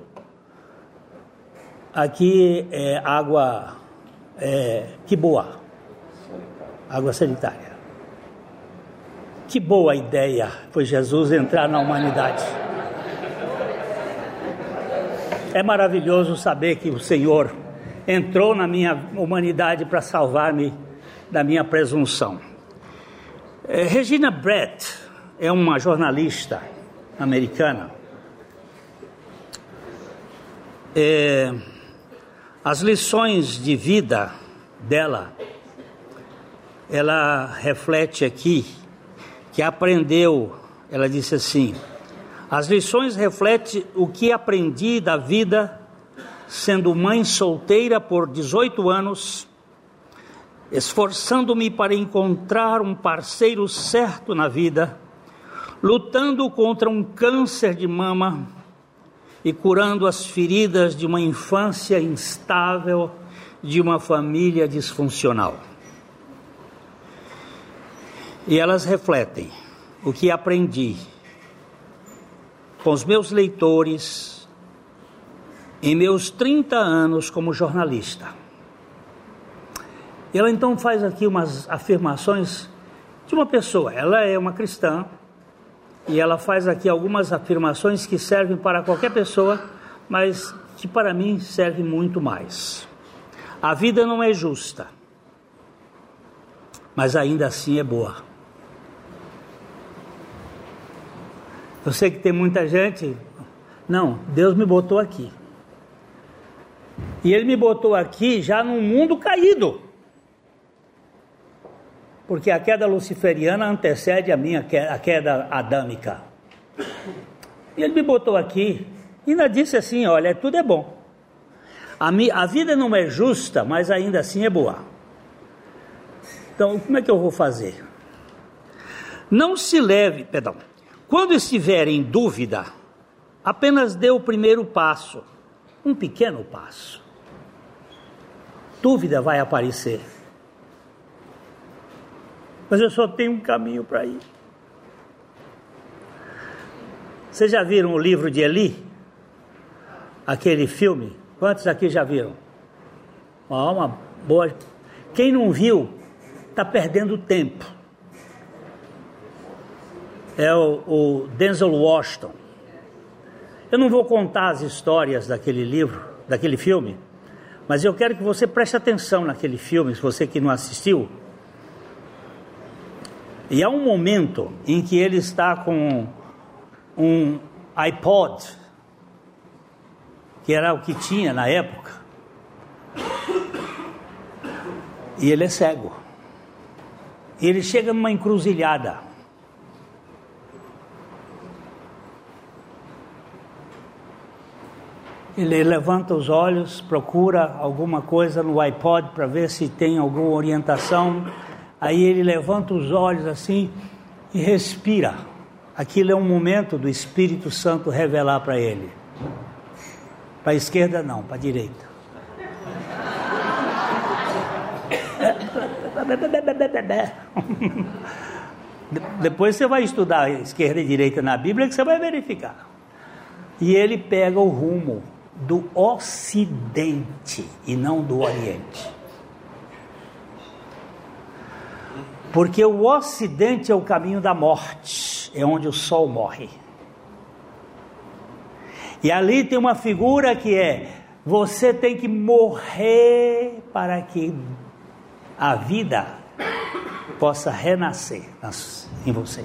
Aqui é água é, que boa, água sanitária. Que boa ideia foi Jesus entrar na humanidade. É maravilhoso saber que o Senhor entrou na minha humanidade para salvar-me da minha presunção. É, Regina Brett é uma jornalista americana. É, as lições de vida dela, ela reflete aqui que aprendeu, ela disse assim: as lições refletem o que aprendi da vida sendo mãe solteira por 18 anos, esforçando-me para encontrar um parceiro certo na vida, lutando contra um câncer de mama e curando as feridas de uma infância instável de uma família disfuncional. E elas refletem o que aprendi com os meus leitores em meus 30 anos como jornalista. Ela então faz aqui umas afirmações de uma pessoa. Ela é uma cristã e ela faz aqui algumas afirmações que servem para qualquer pessoa, mas que para mim serve muito mais. A vida não é justa, mas ainda assim é boa. Eu sei que tem muita gente. Não, Deus me botou aqui. E Ele me botou aqui já num mundo caído. Porque a queda luciferiana antecede a minha queda, a queda adâmica. E Ele me botou aqui e ainda disse assim: olha, tudo é bom. A, mi, a vida não é justa, mas ainda assim é boa. Então, como é que eu vou fazer? Não se leve, perdão, quando estiver em dúvida, apenas dê o primeiro passo, um pequeno passo. Dúvida vai aparecer. Mas eu só tenho um caminho para ir. Vocês já viram o livro de Eli? Aquele filme? Quantos aqui já viram? Ó, uma boa. Quem não viu, está perdendo tempo é o, o Denzel Washington. Eu não vou contar as histórias daquele livro, daquele filme, mas eu quero que você preste atenção naquele filme, se você que não assistiu. E há um momento em que ele está com um iPod, que era o que tinha na época, e ele é cego. E ele chega numa encruzilhada. Ele levanta os olhos, procura alguma coisa no iPod para ver se tem alguma orientação. Aí ele levanta os olhos assim e respira. Aquilo é um momento do Espírito Santo revelar para ele. Para a esquerda não, para a direita. Depois você vai estudar esquerda e direita na Bíblia que você vai verificar. E ele pega o rumo do Ocidente e não do Oriente. Porque o Ocidente é o caminho da morte, é onde o sol morre. E ali tem uma figura que é: você tem que morrer para que a vida possa renascer em você.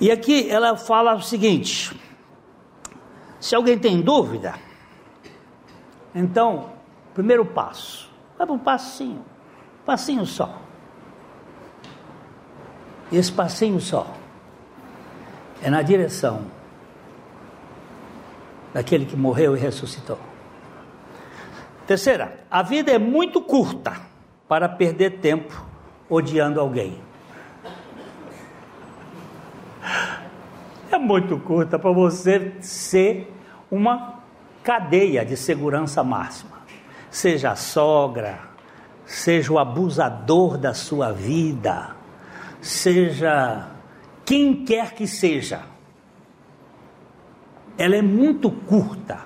E aqui ela fala o seguinte: se alguém tem dúvida, então, primeiro passo, vai para um passinho, um passinho só. Esse passinho só é na direção daquele que morreu e ressuscitou. Terceira, a vida é muito curta para perder tempo odiando alguém. Muito curta para você ser uma cadeia de segurança máxima. Seja a sogra, seja o abusador da sua vida, seja quem quer que seja. Ela é muito curta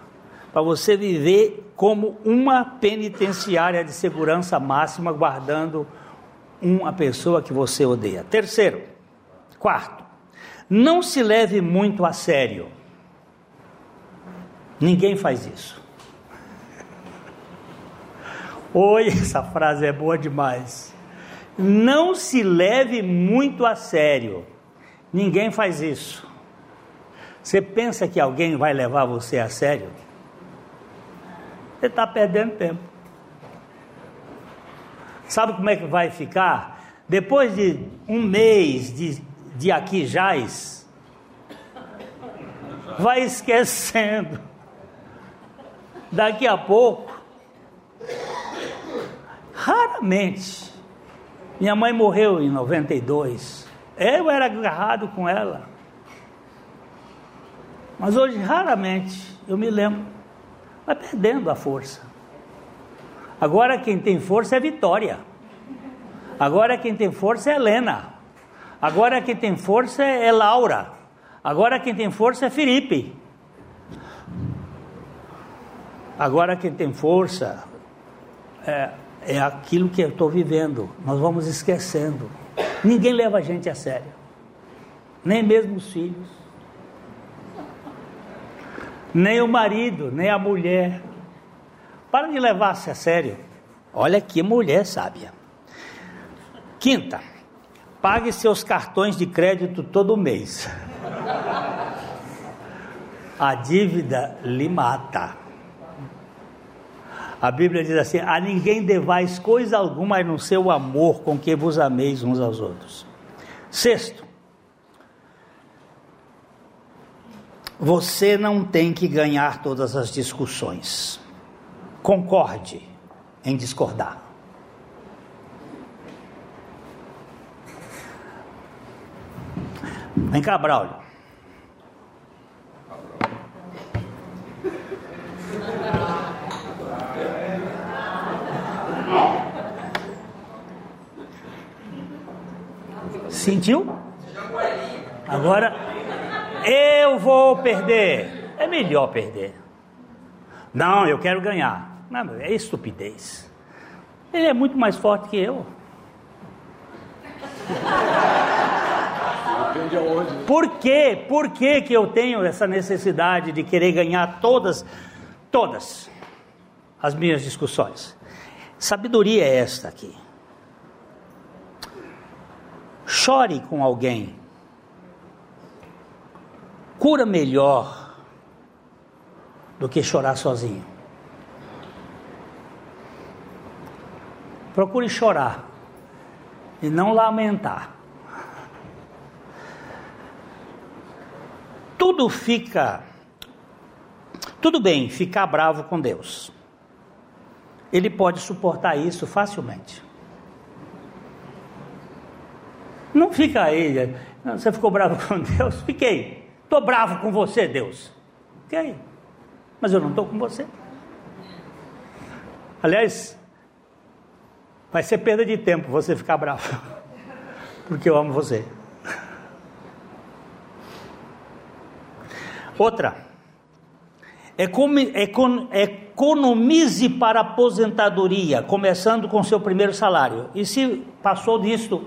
para você viver como uma penitenciária de segurança máxima, guardando uma pessoa que você odeia. Terceiro, quarto, não se leve muito a sério. Ninguém faz isso. Oi, [LAUGHS] essa frase é boa demais. Não se leve muito a sério. Ninguém faz isso. Você pensa que alguém vai levar você a sério? Você está perdendo tempo. Sabe como é que vai ficar? Depois de um mês de, de aqui jaz, vai esquecendo daqui a pouco, raramente. Minha mãe morreu em 92. Eu era agarrado com ela. Mas hoje, raramente, eu me lembro. Vai perdendo a força. Agora quem tem força é Vitória. Agora quem tem força é Helena. Agora quem tem força é Laura. Agora quem tem força é Felipe. Agora quem tem força é, é aquilo que eu estou vivendo. Nós vamos esquecendo. Ninguém leva a gente a sério, nem mesmo os filhos. nem o marido, nem a mulher. Para de levar-se a sério. Olha que mulher sábia. Quinta, pague seus cartões de crédito todo mês. A dívida lhe mata. A Bíblia diz assim: a ninguém devais coisa alguma no seu amor com que vos ameis uns aos outros. Sexto, você não tem que ganhar todas as discussões. Concorde em discordar. Vem cá, Braulio. Sentiu? Agora eu vou perder. É melhor perder. Não, eu quero ganhar. Não, é estupidez. Ele é muito mais forte que eu. Depende aonde. Por quê? Por que, que eu tenho essa necessidade de querer ganhar todas, todas as minhas discussões? Sabedoria é esta aqui. Chore com alguém. Cura melhor do que chorar sozinho. Procure chorar e não lamentar. Tudo fica. Tudo bem ficar bravo com Deus. Ele pode suportar isso facilmente. Não fica aí, você ficou bravo com Deus? Fiquei. Estou bravo com você, Deus. Fiquei. Mas eu não estou com você. Aliás, vai ser perda de tempo você ficar bravo. [LAUGHS] Porque eu amo você. Outra. Economize para aposentadoria, começando com seu primeiro salário. E se passou disto,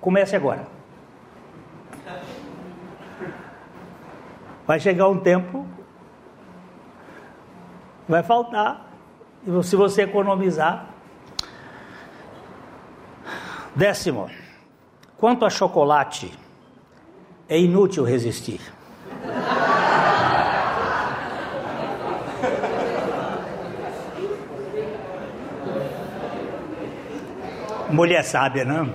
comece agora. Vai chegar um tempo, vai faltar. Se você economizar. Décimo, quanto a chocolate, é inútil resistir. Mulher sábia, não?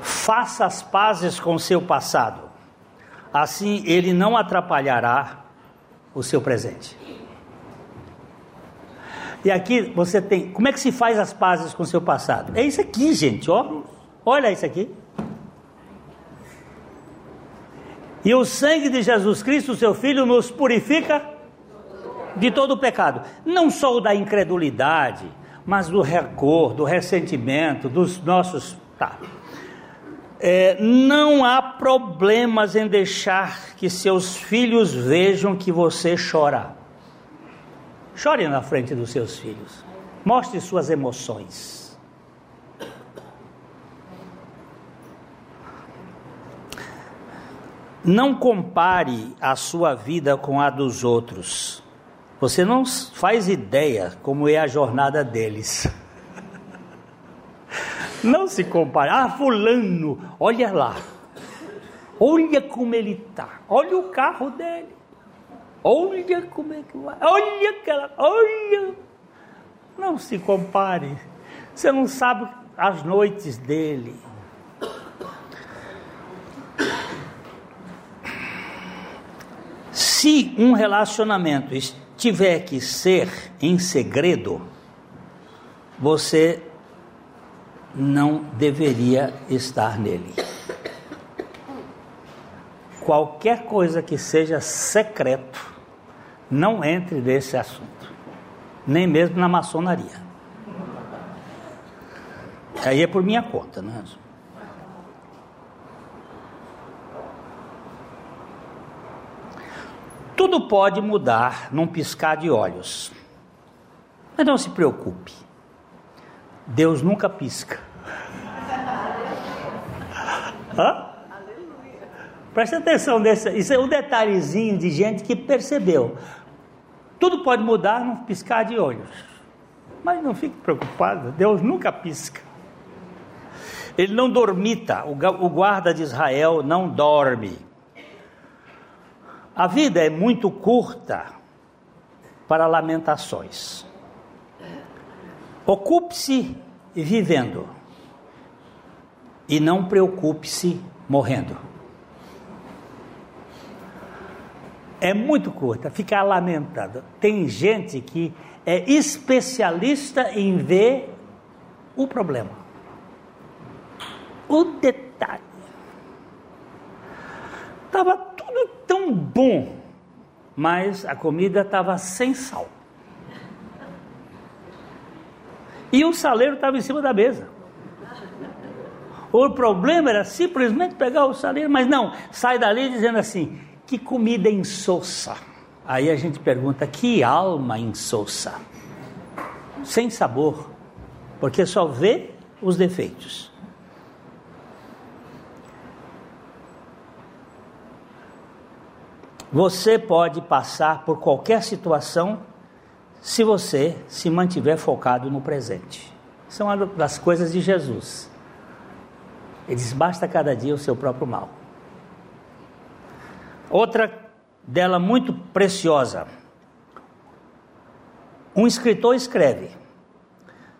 Faça as pazes com o seu passado, assim ele não atrapalhará o seu presente. E aqui você tem. Como é que se faz as pazes com o seu passado? É isso aqui, gente, ó. Olha isso aqui. E o sangue de Jesus Cristo, seu Filho, nos purifica de todo o pecado, não só o da incredulidade, mas do rancor, do ressentimento, dos nossos. Tá. É, não há problemas em deixar que seus filhos vejam que você chora. Chore na frente dos seus filhos. Mostre suas emoções. Não compare a sua vida com a dos outros. Você não faz ideia como é a jornada deles. [LAUGHS] Não se compare. Ah, fulano, olha lá. Olha como ele está. Olha o carro dele. Olha como é que vai. Olha aquela. Olha. Não se compare. Você não sabe as noites dele. Se um relacionamento tiver que ser em segredo, você não deveria estar nele. Qualquer coisa que seja secreto, não entre nesse assunto, nem mesmo na maçonaria. Aí é por minha conta, né? Tudo pode mudar num piscar de olhos. Mas não se preocupe. Deus nunca pisca. Hã? Preste atenção nesse. Isso é um detalhezinho de gente que percebeu. Tudo pode mudar num piscar de olhos. Mas não fique preocupado, Deus nunca pisca. Ele não dormita, o guarda de Israel não dorme. A vida é muito curta para lamentações. Ocupe-se vivendo e não preocupe-se morrendo. É muito curta, ficar lamentando. Tem gente que é especialista em ver o problema. O detalhe. Estava tão bom, mas a comida estava sem sal. E o saleiro estava em cima da mesa. O problema era simplesmente pegar o saleiro, mas não, sai dali dizendo assim: que comida insossa. Aí a gente pergunta: que alma insossa? Sem sabor, porque só vê os defeitos. Você pode passar por qualquer situação se você se mantiver focado no presente. Isso é das coisas de Jesus. Ele diz: basta cada dia o seu próprio mal. Outra dela muito preciosa. Um escritor escreve.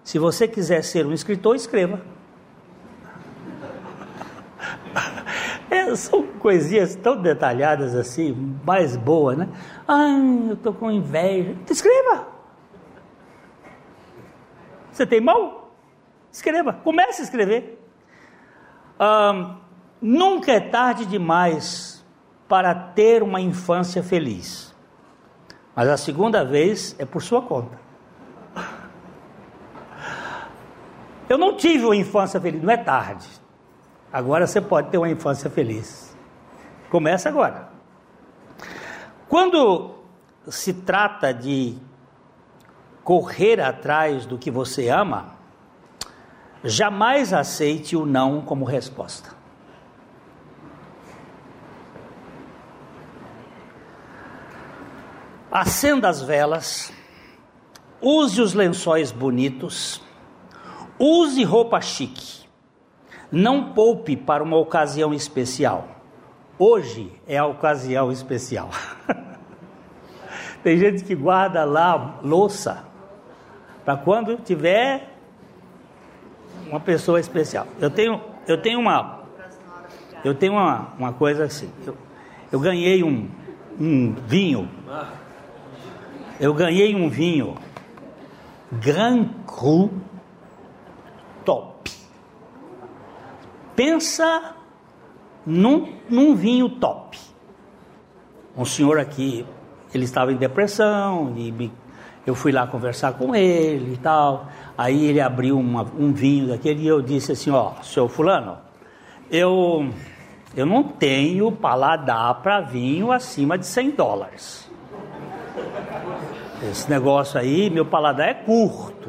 Se você quiser ser um escritor, escreva. É, são coisinhas tão detalhadas assim, mais boas, né? Ai, eu estou com inveja. Escreva. Você tem mal? Escreva. Comece a escrever. nunca é tarde demais para ter uma infância feliz. Mas a segunda vez é por sua conta. Eu não tive uma infância feliz, não é tarde. Agora você pode ter uma infância feliz. Começa agora. Quando se trata de correr atrás do que você ama, jamais aceite o não como resposta. Acenda as velas, use os lençóis bonitos, use roupa chique. Não poupe para uma ocasião especial. Hoje é a ocasião especial. [LAUGHS] Tem gente que guarda lá louça para quando tiver uma pessoa especial. Eu tenho, eu tenho uma, eu tenho uma, uma coisa assim. Eu, eu ganhei um, um vinho. Eu ganhei um vinho Grand Cru top. Pensa num, num vinho top. Um senhor aqui, ele estava em depressão e eu fui lá conversar com ele e tal. Aí ele abriu uma, um vinho daquele e eu disse assim: Ó, seu Fulano, eu, eu não tenho paladar para vinho acima de 100 dólares. Esse negócio aí, meu paladar é curto.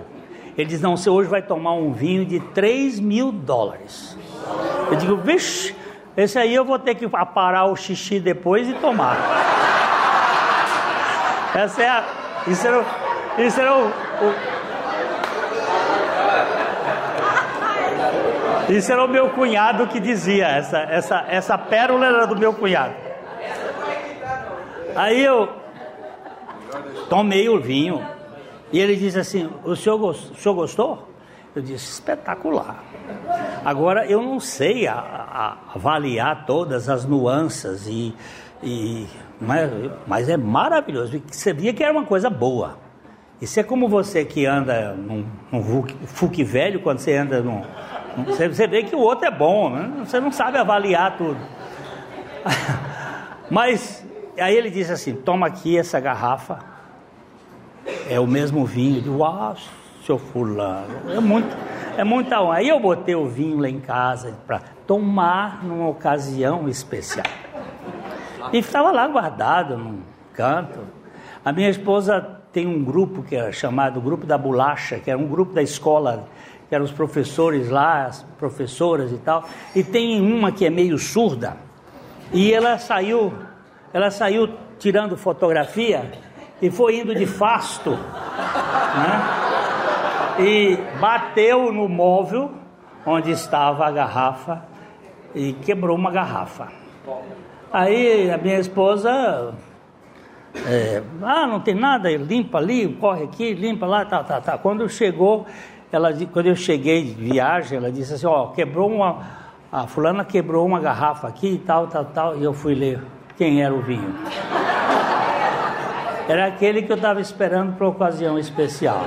Ele diz: Não, você hoje vai tomar um vinho de 3 mil dólares. Eu digo: Vixe, esse aí eu vou ter que parar o xixi depois e tomar. Essa é a. Isso era, isso era o, o Isso era o meu cunhado que dizia, essa, essa, essa pérola era do meu cunhado. Aí eu tomei o vinho e ele disse assim: o senhor, o senhor gostou? Eu disse: espetacular. Agora eu não sei a, a, avaliar todas as nuances e, e mas, mas é maravilhoso. Você via que era uma coisa boa. Isso é como você que anda num, num fuque velho, quando você anda num. Você, você vê que o outro é bom, né? você não sabe avaliar tudo. [LAUGHS] Mas aí ele disse assim: toma aqui essa garrafa, é o mesmo vinho. Eu uau, seu fulano, é muito, é muita honra. Aí eu botei o vinho lá em casa para tomar numa ocasião especial. E estava lá guardado num canto. A minha esposa tem um grupo que é chamado Grupo da Bolacha, que era um grupo da escola, que eram os professores lá, as professoras e tal. E tem uma que é meio surda. E ela saiu, ela saiu tirando fotografia e foi indo de fasto, né? E bateu no móvel onde estava a garrafa e quebrou uma garrafa. Aí a minha esposa, é, ah, não tem nada, limpa ali, corre aqui, limpa lá, tá, tá, tá. Quando chegou, ela, quando eu cheguei de viagem, ela disse assim, ó, quebrou uma a fulana quebrou uma garrafa aqui e tal, tal, tal, e eu fui ler quem era o vinho. Era aquele que eu estava esperando para ocasião especial.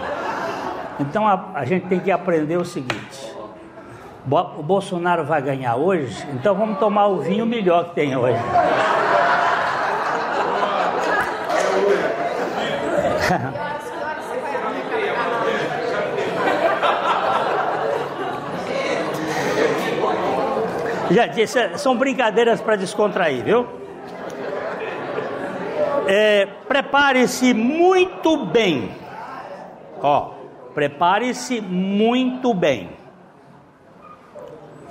Então a, a gente tem que aprender o seguinte: o Bolsonaro vai ganhar hoje, então vamos tomar o vinho melhor que tem hoje. [LAUGHS] Gente, são brincadeiras para descontrair, viu? É, prepare-se muito bem. Ó, prepare-se muito bem.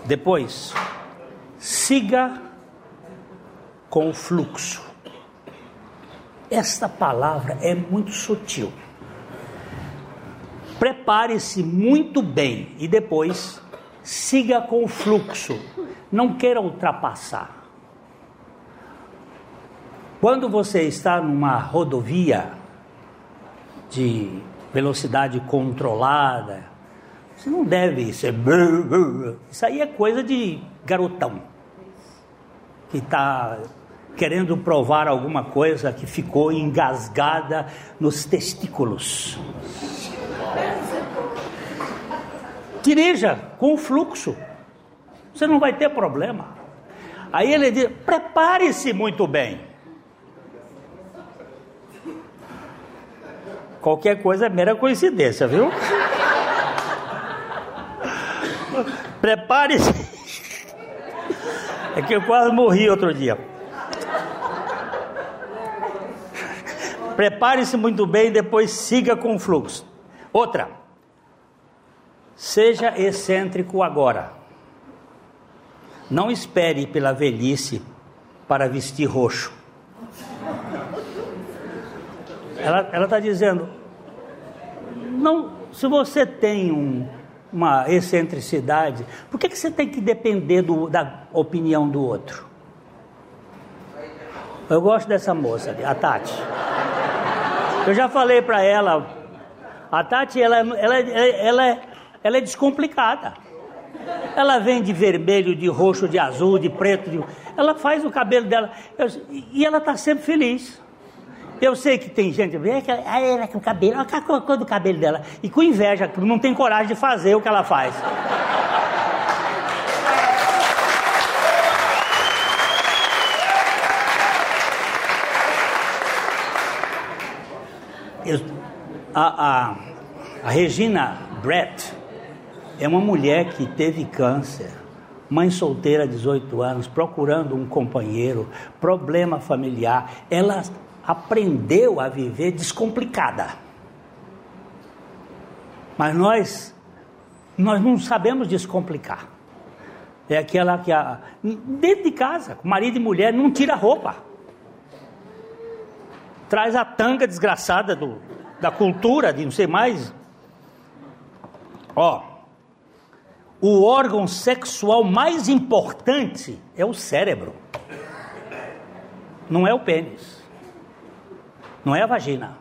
Depois, siga com o fluxo. Esta palavra é muito sutil. Prepare-se muito bem e depois siga com o fluxo. Não queira ultrapassar. Quando você está numa rodovia de velocidade controlada, você não deve ser. Isso aí é coisa de garotão que está querendo provar alguma coisa que ficou engasgada nos testículos. Dirija com fluxo. Você não vai ter problema. Aí ele diz: prepare-se muito bem. Qualquer coisa é mera coincidência, viu? Prepare-se. É que eu quase morri outro dia. Prepare-se muito bem, depois siga com o fluxo. Outra, seja excêntrico agora. Não espere pela velhice para vestir roxo. Ela está dizendo: não, se você tem um, uma excentricidade, por que, que você tem que depender do, da opinião do outro? Eu gosto dessa moça, a Tati. Eu já falei para ela, a Tati, ela, ela, ela, é, ela é descomplicada. Ela vem de vermelho, de roxo, de azul, de preto. De... Ela faz o cabelo dela. E ela está sempre feliz. Eu sei que tem gente, ah, ela com o cabelo, olha a cor do cabelo dela. E com inveja, não tem coragem de fazer o que ela faz. Eu, a, a, a Regina Brett é uma mulher que teve câncer, mãe solteira, 18 anos, procurando um companheiro, problema familiar. Ela aprendeu a viver descomplicada. Mas nós, nós não sabemos descomplicar. É aquela que, a, dentro de casa, marido e mulher, não tira roupa. Traz a tanga desgraçada do, da cultura, de não sei mais. Ó, o órgão sexual mais importante é o cérebro, não é o pênis. Não é a vagina.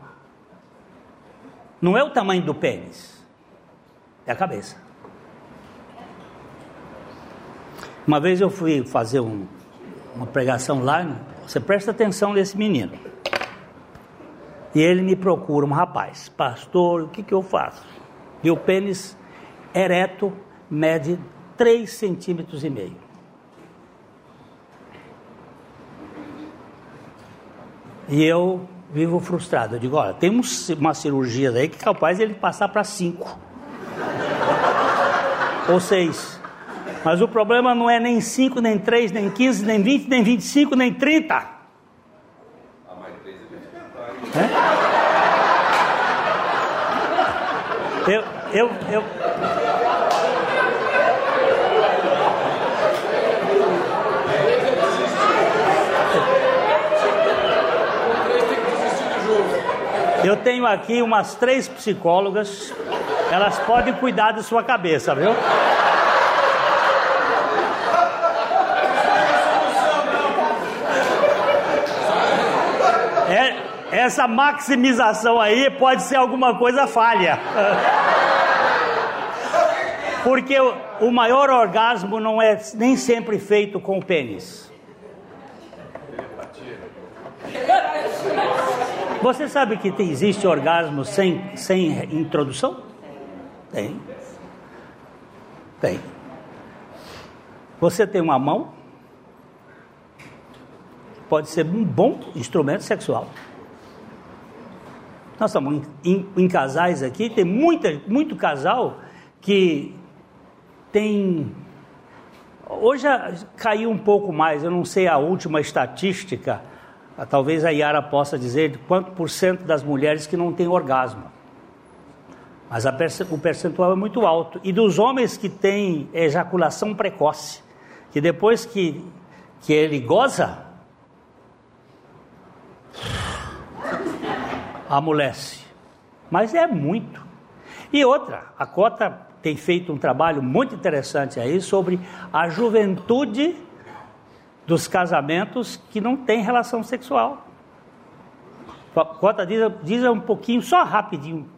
Não é o tamanho do pênis. É a cabeça. Uma vez eu fui fazer um, uma pregação lá, você presta atenção nesse menino. E ele me procura, um rapaz, pastor, o que, que eu faço? Meu pênis ereto mede 3 centímetros e meio. E eu vivo frustrado. Eu digo, olha, tem uma cirurgia daí que é capaz ele passar para cinco [LAUGHS] ou seis. Mas o problema não é nem cinco, nem três, nem quinze, nem vinte, nem vinte e cinco, nem trinta. É? Eu, eu, eu, Eu tenho aqui umas três psicólogas, elas podem cuidar de sua cabeça, viu? É, essa maximização aí pode ser alguma coisa falha. Porque o maior orgasmo não é nem sempre feito com o pênis. Você sabe que existe orgasmo sem, sem introdução? Tem. Tem. Você tem uma mão, pode ser um bom instrumento sexual. Nós estamos em, em, em casais aqui, tem muita, muito casal que tem. Hoje caiu um pouco mais, eu não sei a última estatística, talvez a Yara possa dizer quanto por cento das mulheres que não têm orgasmo. Mas o percentual é muito alto. E dos homens que têm ejaculação precoce, que depois que, que ele goza, amolece. Mas é muito. E outra, a cota tem feito um trabalho muito interessante aí sobre a juventude dos casamentos que não tem relação sexual. Cota diz, diz um pouquinho, só rapidinho,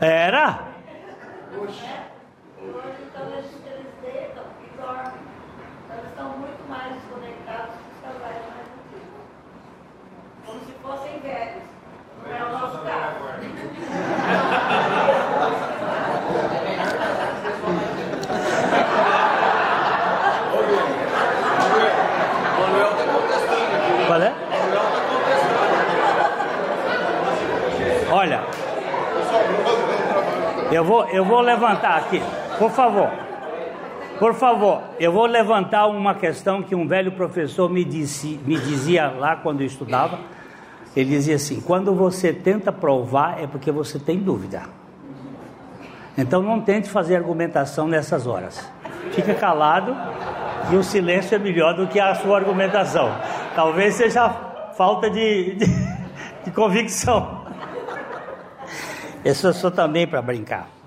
Era? Hoje, então, eles, eles deitam e dormem. Então, eles estão muito mais desconectados que os casais mais antigos. Como se fossem velhos. Não é o nosso caso. Qual é? Olha, eu vou, eu vou levantar aqui, por favor. Por favor, eu vou levantar uma questão que um velho professor me, disse, me dizia lá quando eu estudava. Ele dizia assim: quando você tenta provar, é porque você tem dúvida. Então não tente fazer argumentação nessas horas. Fica calado e o silêncio é melhor do que a sua argumentação. Talvez seja falta de, de, de convicção. É só também para brincar.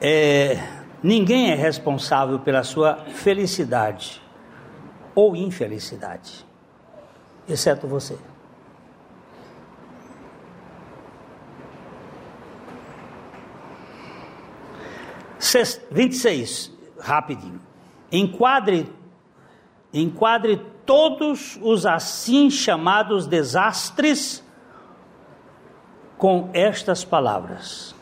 É, ninguém é responsável pela sua felicidade ou infelicidade, exceto você. Vinte 26, rapidinho. Enquadre, enquadre todos os assim chamados desastres com estas palavras: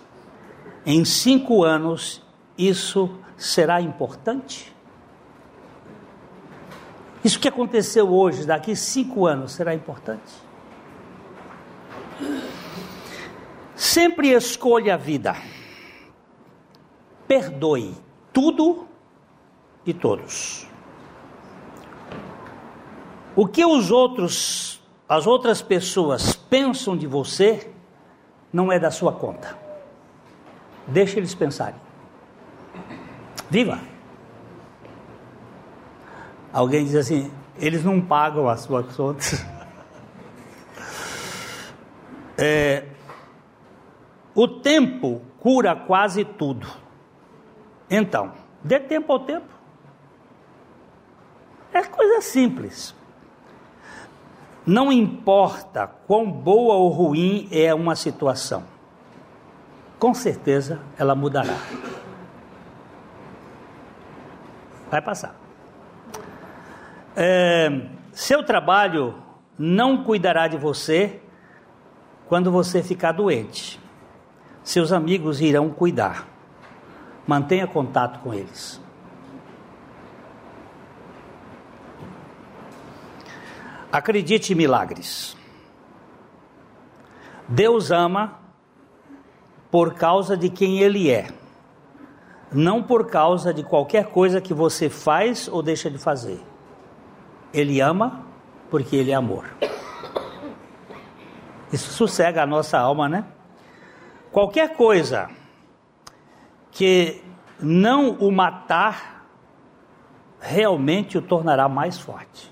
Em cinco anos isso será importante? Isso que aconteceu hoje, daqui cinco anos, será importante? Sempre escolha a vida. Perdoe tudo e todos. O que os outros, as outras pessoas pensam de você, não é da sua conta. Deixe eles pensarem. Viva! Alguém diz assim: eles não pagam as suas contas. [LAUGHS] É, o tempo cura quase tudo. Então, dê tempo ao tempo. É coisa simples. Não importa quão boa ou ruim é uma situação, com certeza ela mudará. Vai passar. É, seu trabalho não cuidará de você quando você ficar doente. Seus amigos irão cuidar. Mantenha contato com eles. Acredite em milagres. Deus ama por causa de quem Ele é, não por causa de qualquer coisa que você faz ou deixa de fazer. Ele ama porque Ele é amor. Isso sossega a nossa alma, né? Qualquer coisa que não o matar realmente o tornará mais forte.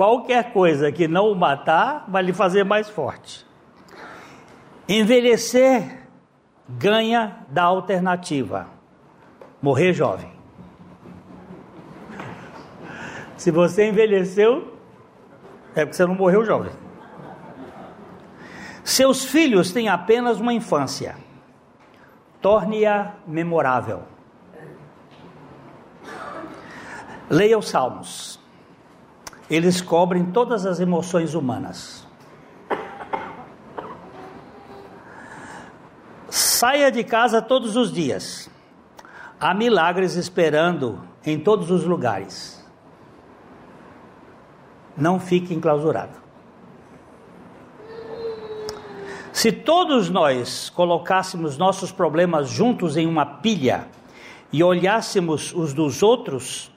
Qualquer coisa que não o matar vai lhe fazer mais forte. Envelhecer ganha da alternativa: morrer jovem. Se você envelheceu, é porque você não morreu jovem. Seus filhos têm apenas uma infância. Torne-a memorável. Leia os Salmos. Eles cobrem todas as emoções humanas. Saia de casa todos os dias. Há milagres esperando em todos os lugares. Não fique enclausurado. Se todos nós colocássemos nossos problemas juntos em uma pilha e olhássemos os dos outros,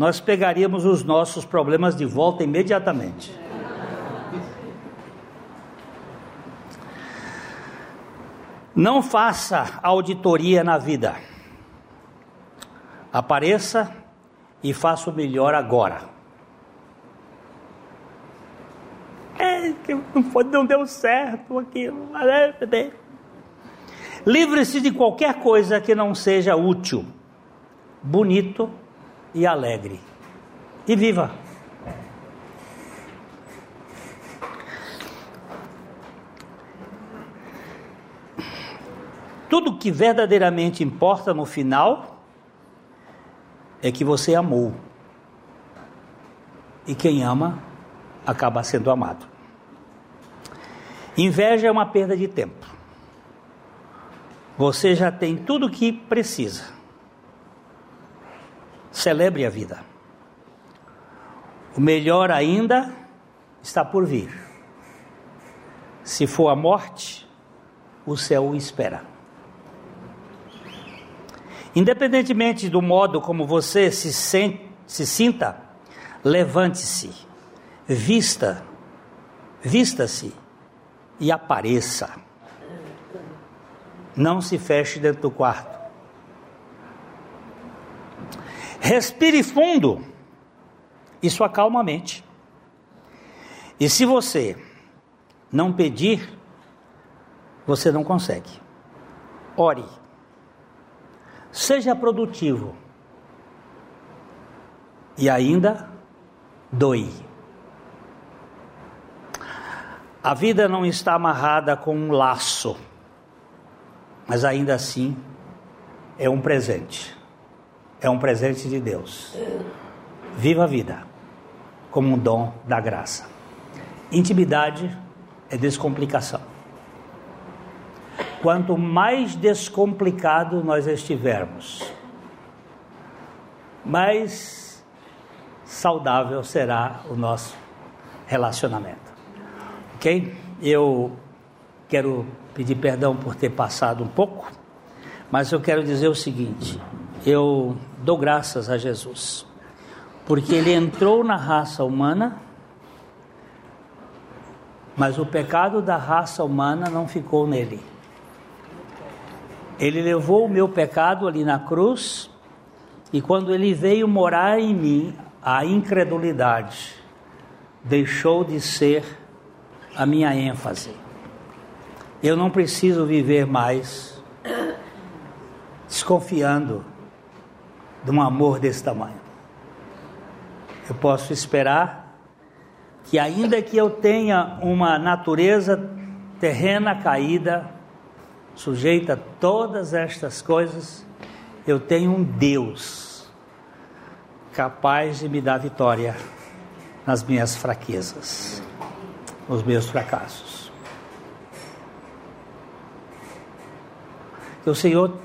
nós pegaríamos os nossos problemas de volta imediatamente. Não faça auditoria na vida. Apareça e faça o melhor agora. É, não, foi, não deu certo aquilo. É, Livre-se de qualquer coisa que não seja útil, bonito e alegre. E viva. Tudo que verdadeiramente importa no final é que você amou. E quem ama acaba sendo amado. Inveja é uma perda de tempo. Você já tem tudo o que precisa. Celebre a vida. O melhor ainda está por vir. Se for a morte, o céu o espera. Independentemente do modo como você se, sente, se sinta, levante-se, vista, vista-se e apareça. Não se feche dentro do quarto. Respire fundo. Isso acalma a mente. E se você não pedir, você não consegue. Ore. Seja produtivo. E ainda doe. A vida não está amarrada com um laço, mas ainda assim é um presente. É um presente de Deus. Viva a vida como um dom da graça. Intimidade é descomplicação. Quanto mais descomplicado nós estivermos, mais saudável será o nosso relacionamento. Ok? Eu quero pedir perdão por ter passado um pouco, mas eu quero dizer o seguinte: eu dou graças a Jesus, porque ele entrou na raça humana, mas o pecado da raça humana não ficou nele. Ele levou o meu pecado ali na cruz, e quando ele veio morar em mim, a incredulidade deixou de ser a minha ênfase. Eu não preciso viver mais desconfiando de um amor desse tamanho. Eu posso esperar que, ainda que eu tenha uma natureza terrena caída, sujeita a todas estas coisas, eu tenho um Deus capaz de me dar vitória nas minhas fraquezas nos meus fracassos. Que o Senhor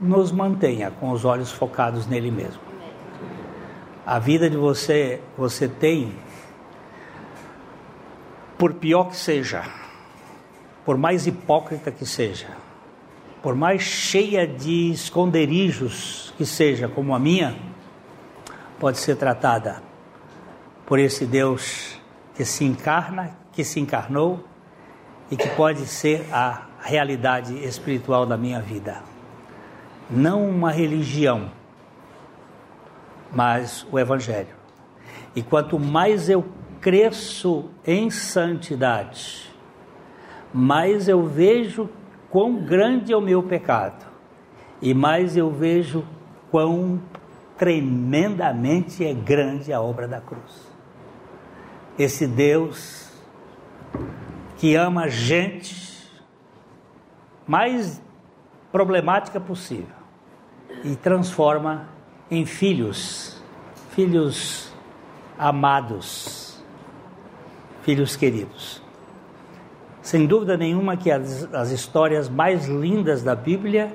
nos mantenha com os olhos focados nele mesmo. A vida de você, você tem por pior que seja, por mais hipócrita que seja, por mais cheia de esconderijos que seja, como a minha, pode ser tratada por esse Deus que se encarna, que se encarnou e que pode ser a realidade espiritual da minha vida. Não uma religião, mas o Evangelho. E quanto mais eu cresço em santidade, mais eu vejo quão grande é o meu pecado, e mais eu vejo quão tremendamente é grande a obra da cruz. Esse Deus que ama a gente mais problemática possível e transforma em filhos, filhos amados, filhos queridos. Sem dúvida nenhuma que as, as histórias mais lindas da Bíblia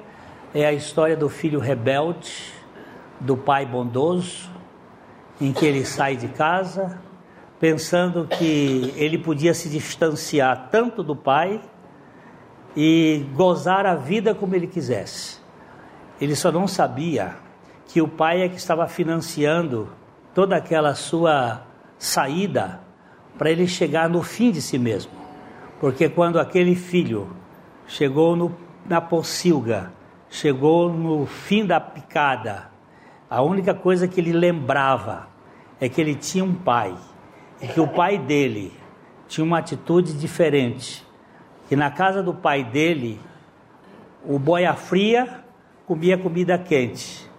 é a história do filho rebelde, do pai bondoso, em que ele sai de casa pensando que ele podia se distanciar tanto do pai e gozar a vida como ele quisesse. Ele só não sabia que o pai é que estava financiando toda aquela sua saída para ele chegar no fim de si mesmo. Porque quando aquele filho chegou no, na pocilga, chegou no fim da picada, a única coisa que ele lembrava é que ele tinha um pai e que o pai dele tinha uma atitude diferente. Que na casa do pai dele, o boia fria comia comida quente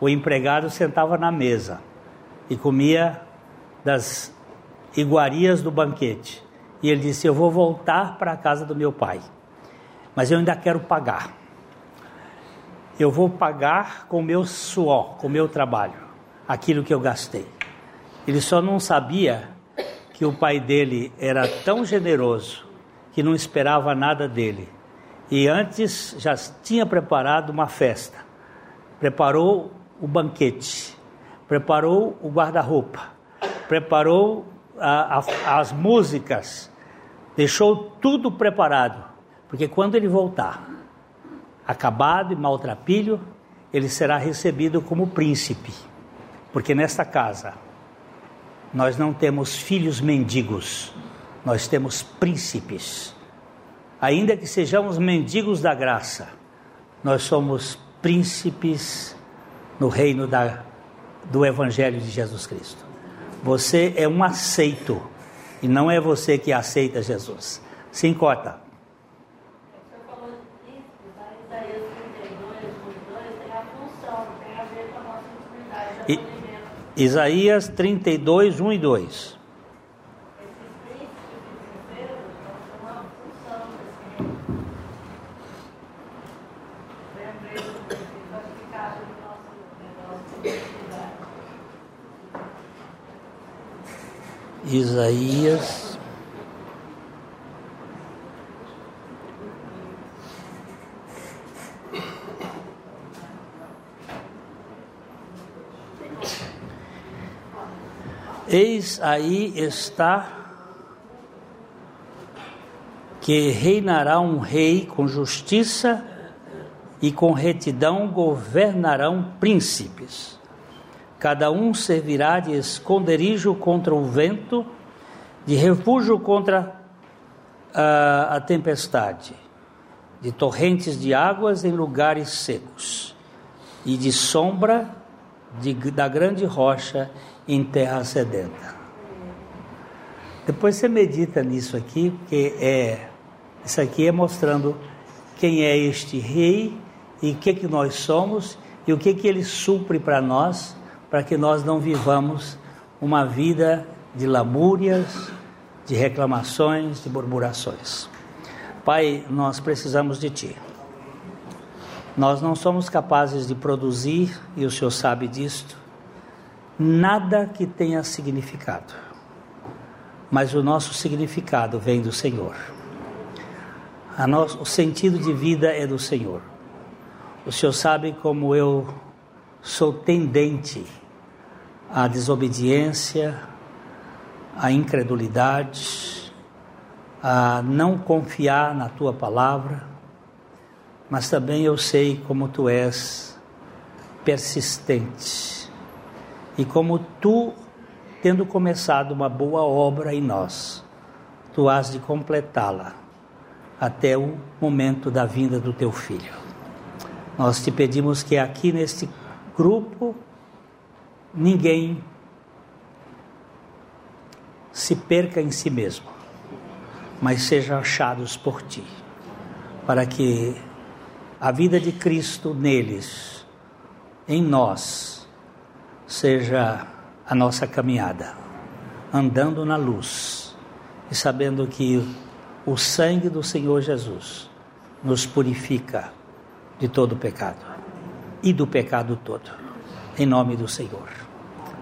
o empregado sentava na mesa e comia das iguarias do banquete. E ele disse: Eu vou voltar para a casa do meu pai, mas eu ainda quero pagar. Eu vou pagar com meu suor, com meu trabalho, aquilo que eu gastei. Ele só não sabia que o pai dele era tão generoso que não esperava nada dele. E antes já tinha preparado uma festa. Preparou o banquete, preparou o guarda-roupa, preparou a, a, as músicas, deixou tudo preparado, porque quando ele voltar, acabado e maltrapilho, ele será recebido como príncipe, porque nesta casa nós não temos filhos mendigos, nós temos príncipes. Ainda que sejamos mendigos da graça, nós somos príncipes no reino da, do Evangelho de Jesus Cristo. Você é um aceito e não é você que aceita Jesus. Sim, corta. Isaías 32, 1 e 2. Isaías. Eis aí está que reinará um rei com justiça e com retidão governarão príncipes. Cada um servirá de esconderijo contra o vento, de refúgio contra a, a tempestade, de torrentes de águas em lugares secos, e de sombra de, da grande rocha em terra sedenta. Depois você medita nisso aqui, porque é isso aqui é mostrando quem é este rei e o que que nós somos e o que que ele supre para nós para que nós não vivamos uma vida de lamúrias, de reclamações, de murmurações. Pai, nós precisamos de Ti. Nós não somos capazes de produzir, e o Senhor sabe disto, nada que tenha significado. Mas o nosso significado vem do Senhor. Nosso, o sentido de vida é do Senhor. O Senhor sabe como eu sou tendente à desobediência, à incredulidade, a não confiar na tua palavra, mas também eu sei como tu és persistente e como tu, tendo começado uma boa obra em nós, tu has de completá-la até o momento da vinda do teu filho. Nós te pedimos que aqui neste grupo ninguém se perca em si mesmo, mas sejam achados por ti, para que a vida de Cristo neles, em nós, seja a nossa caminhada, andando na luz e sabendo que o sangue do Senhor Jesus nos purifica de todo pecado e do pecado todo. Em nome do Senhor.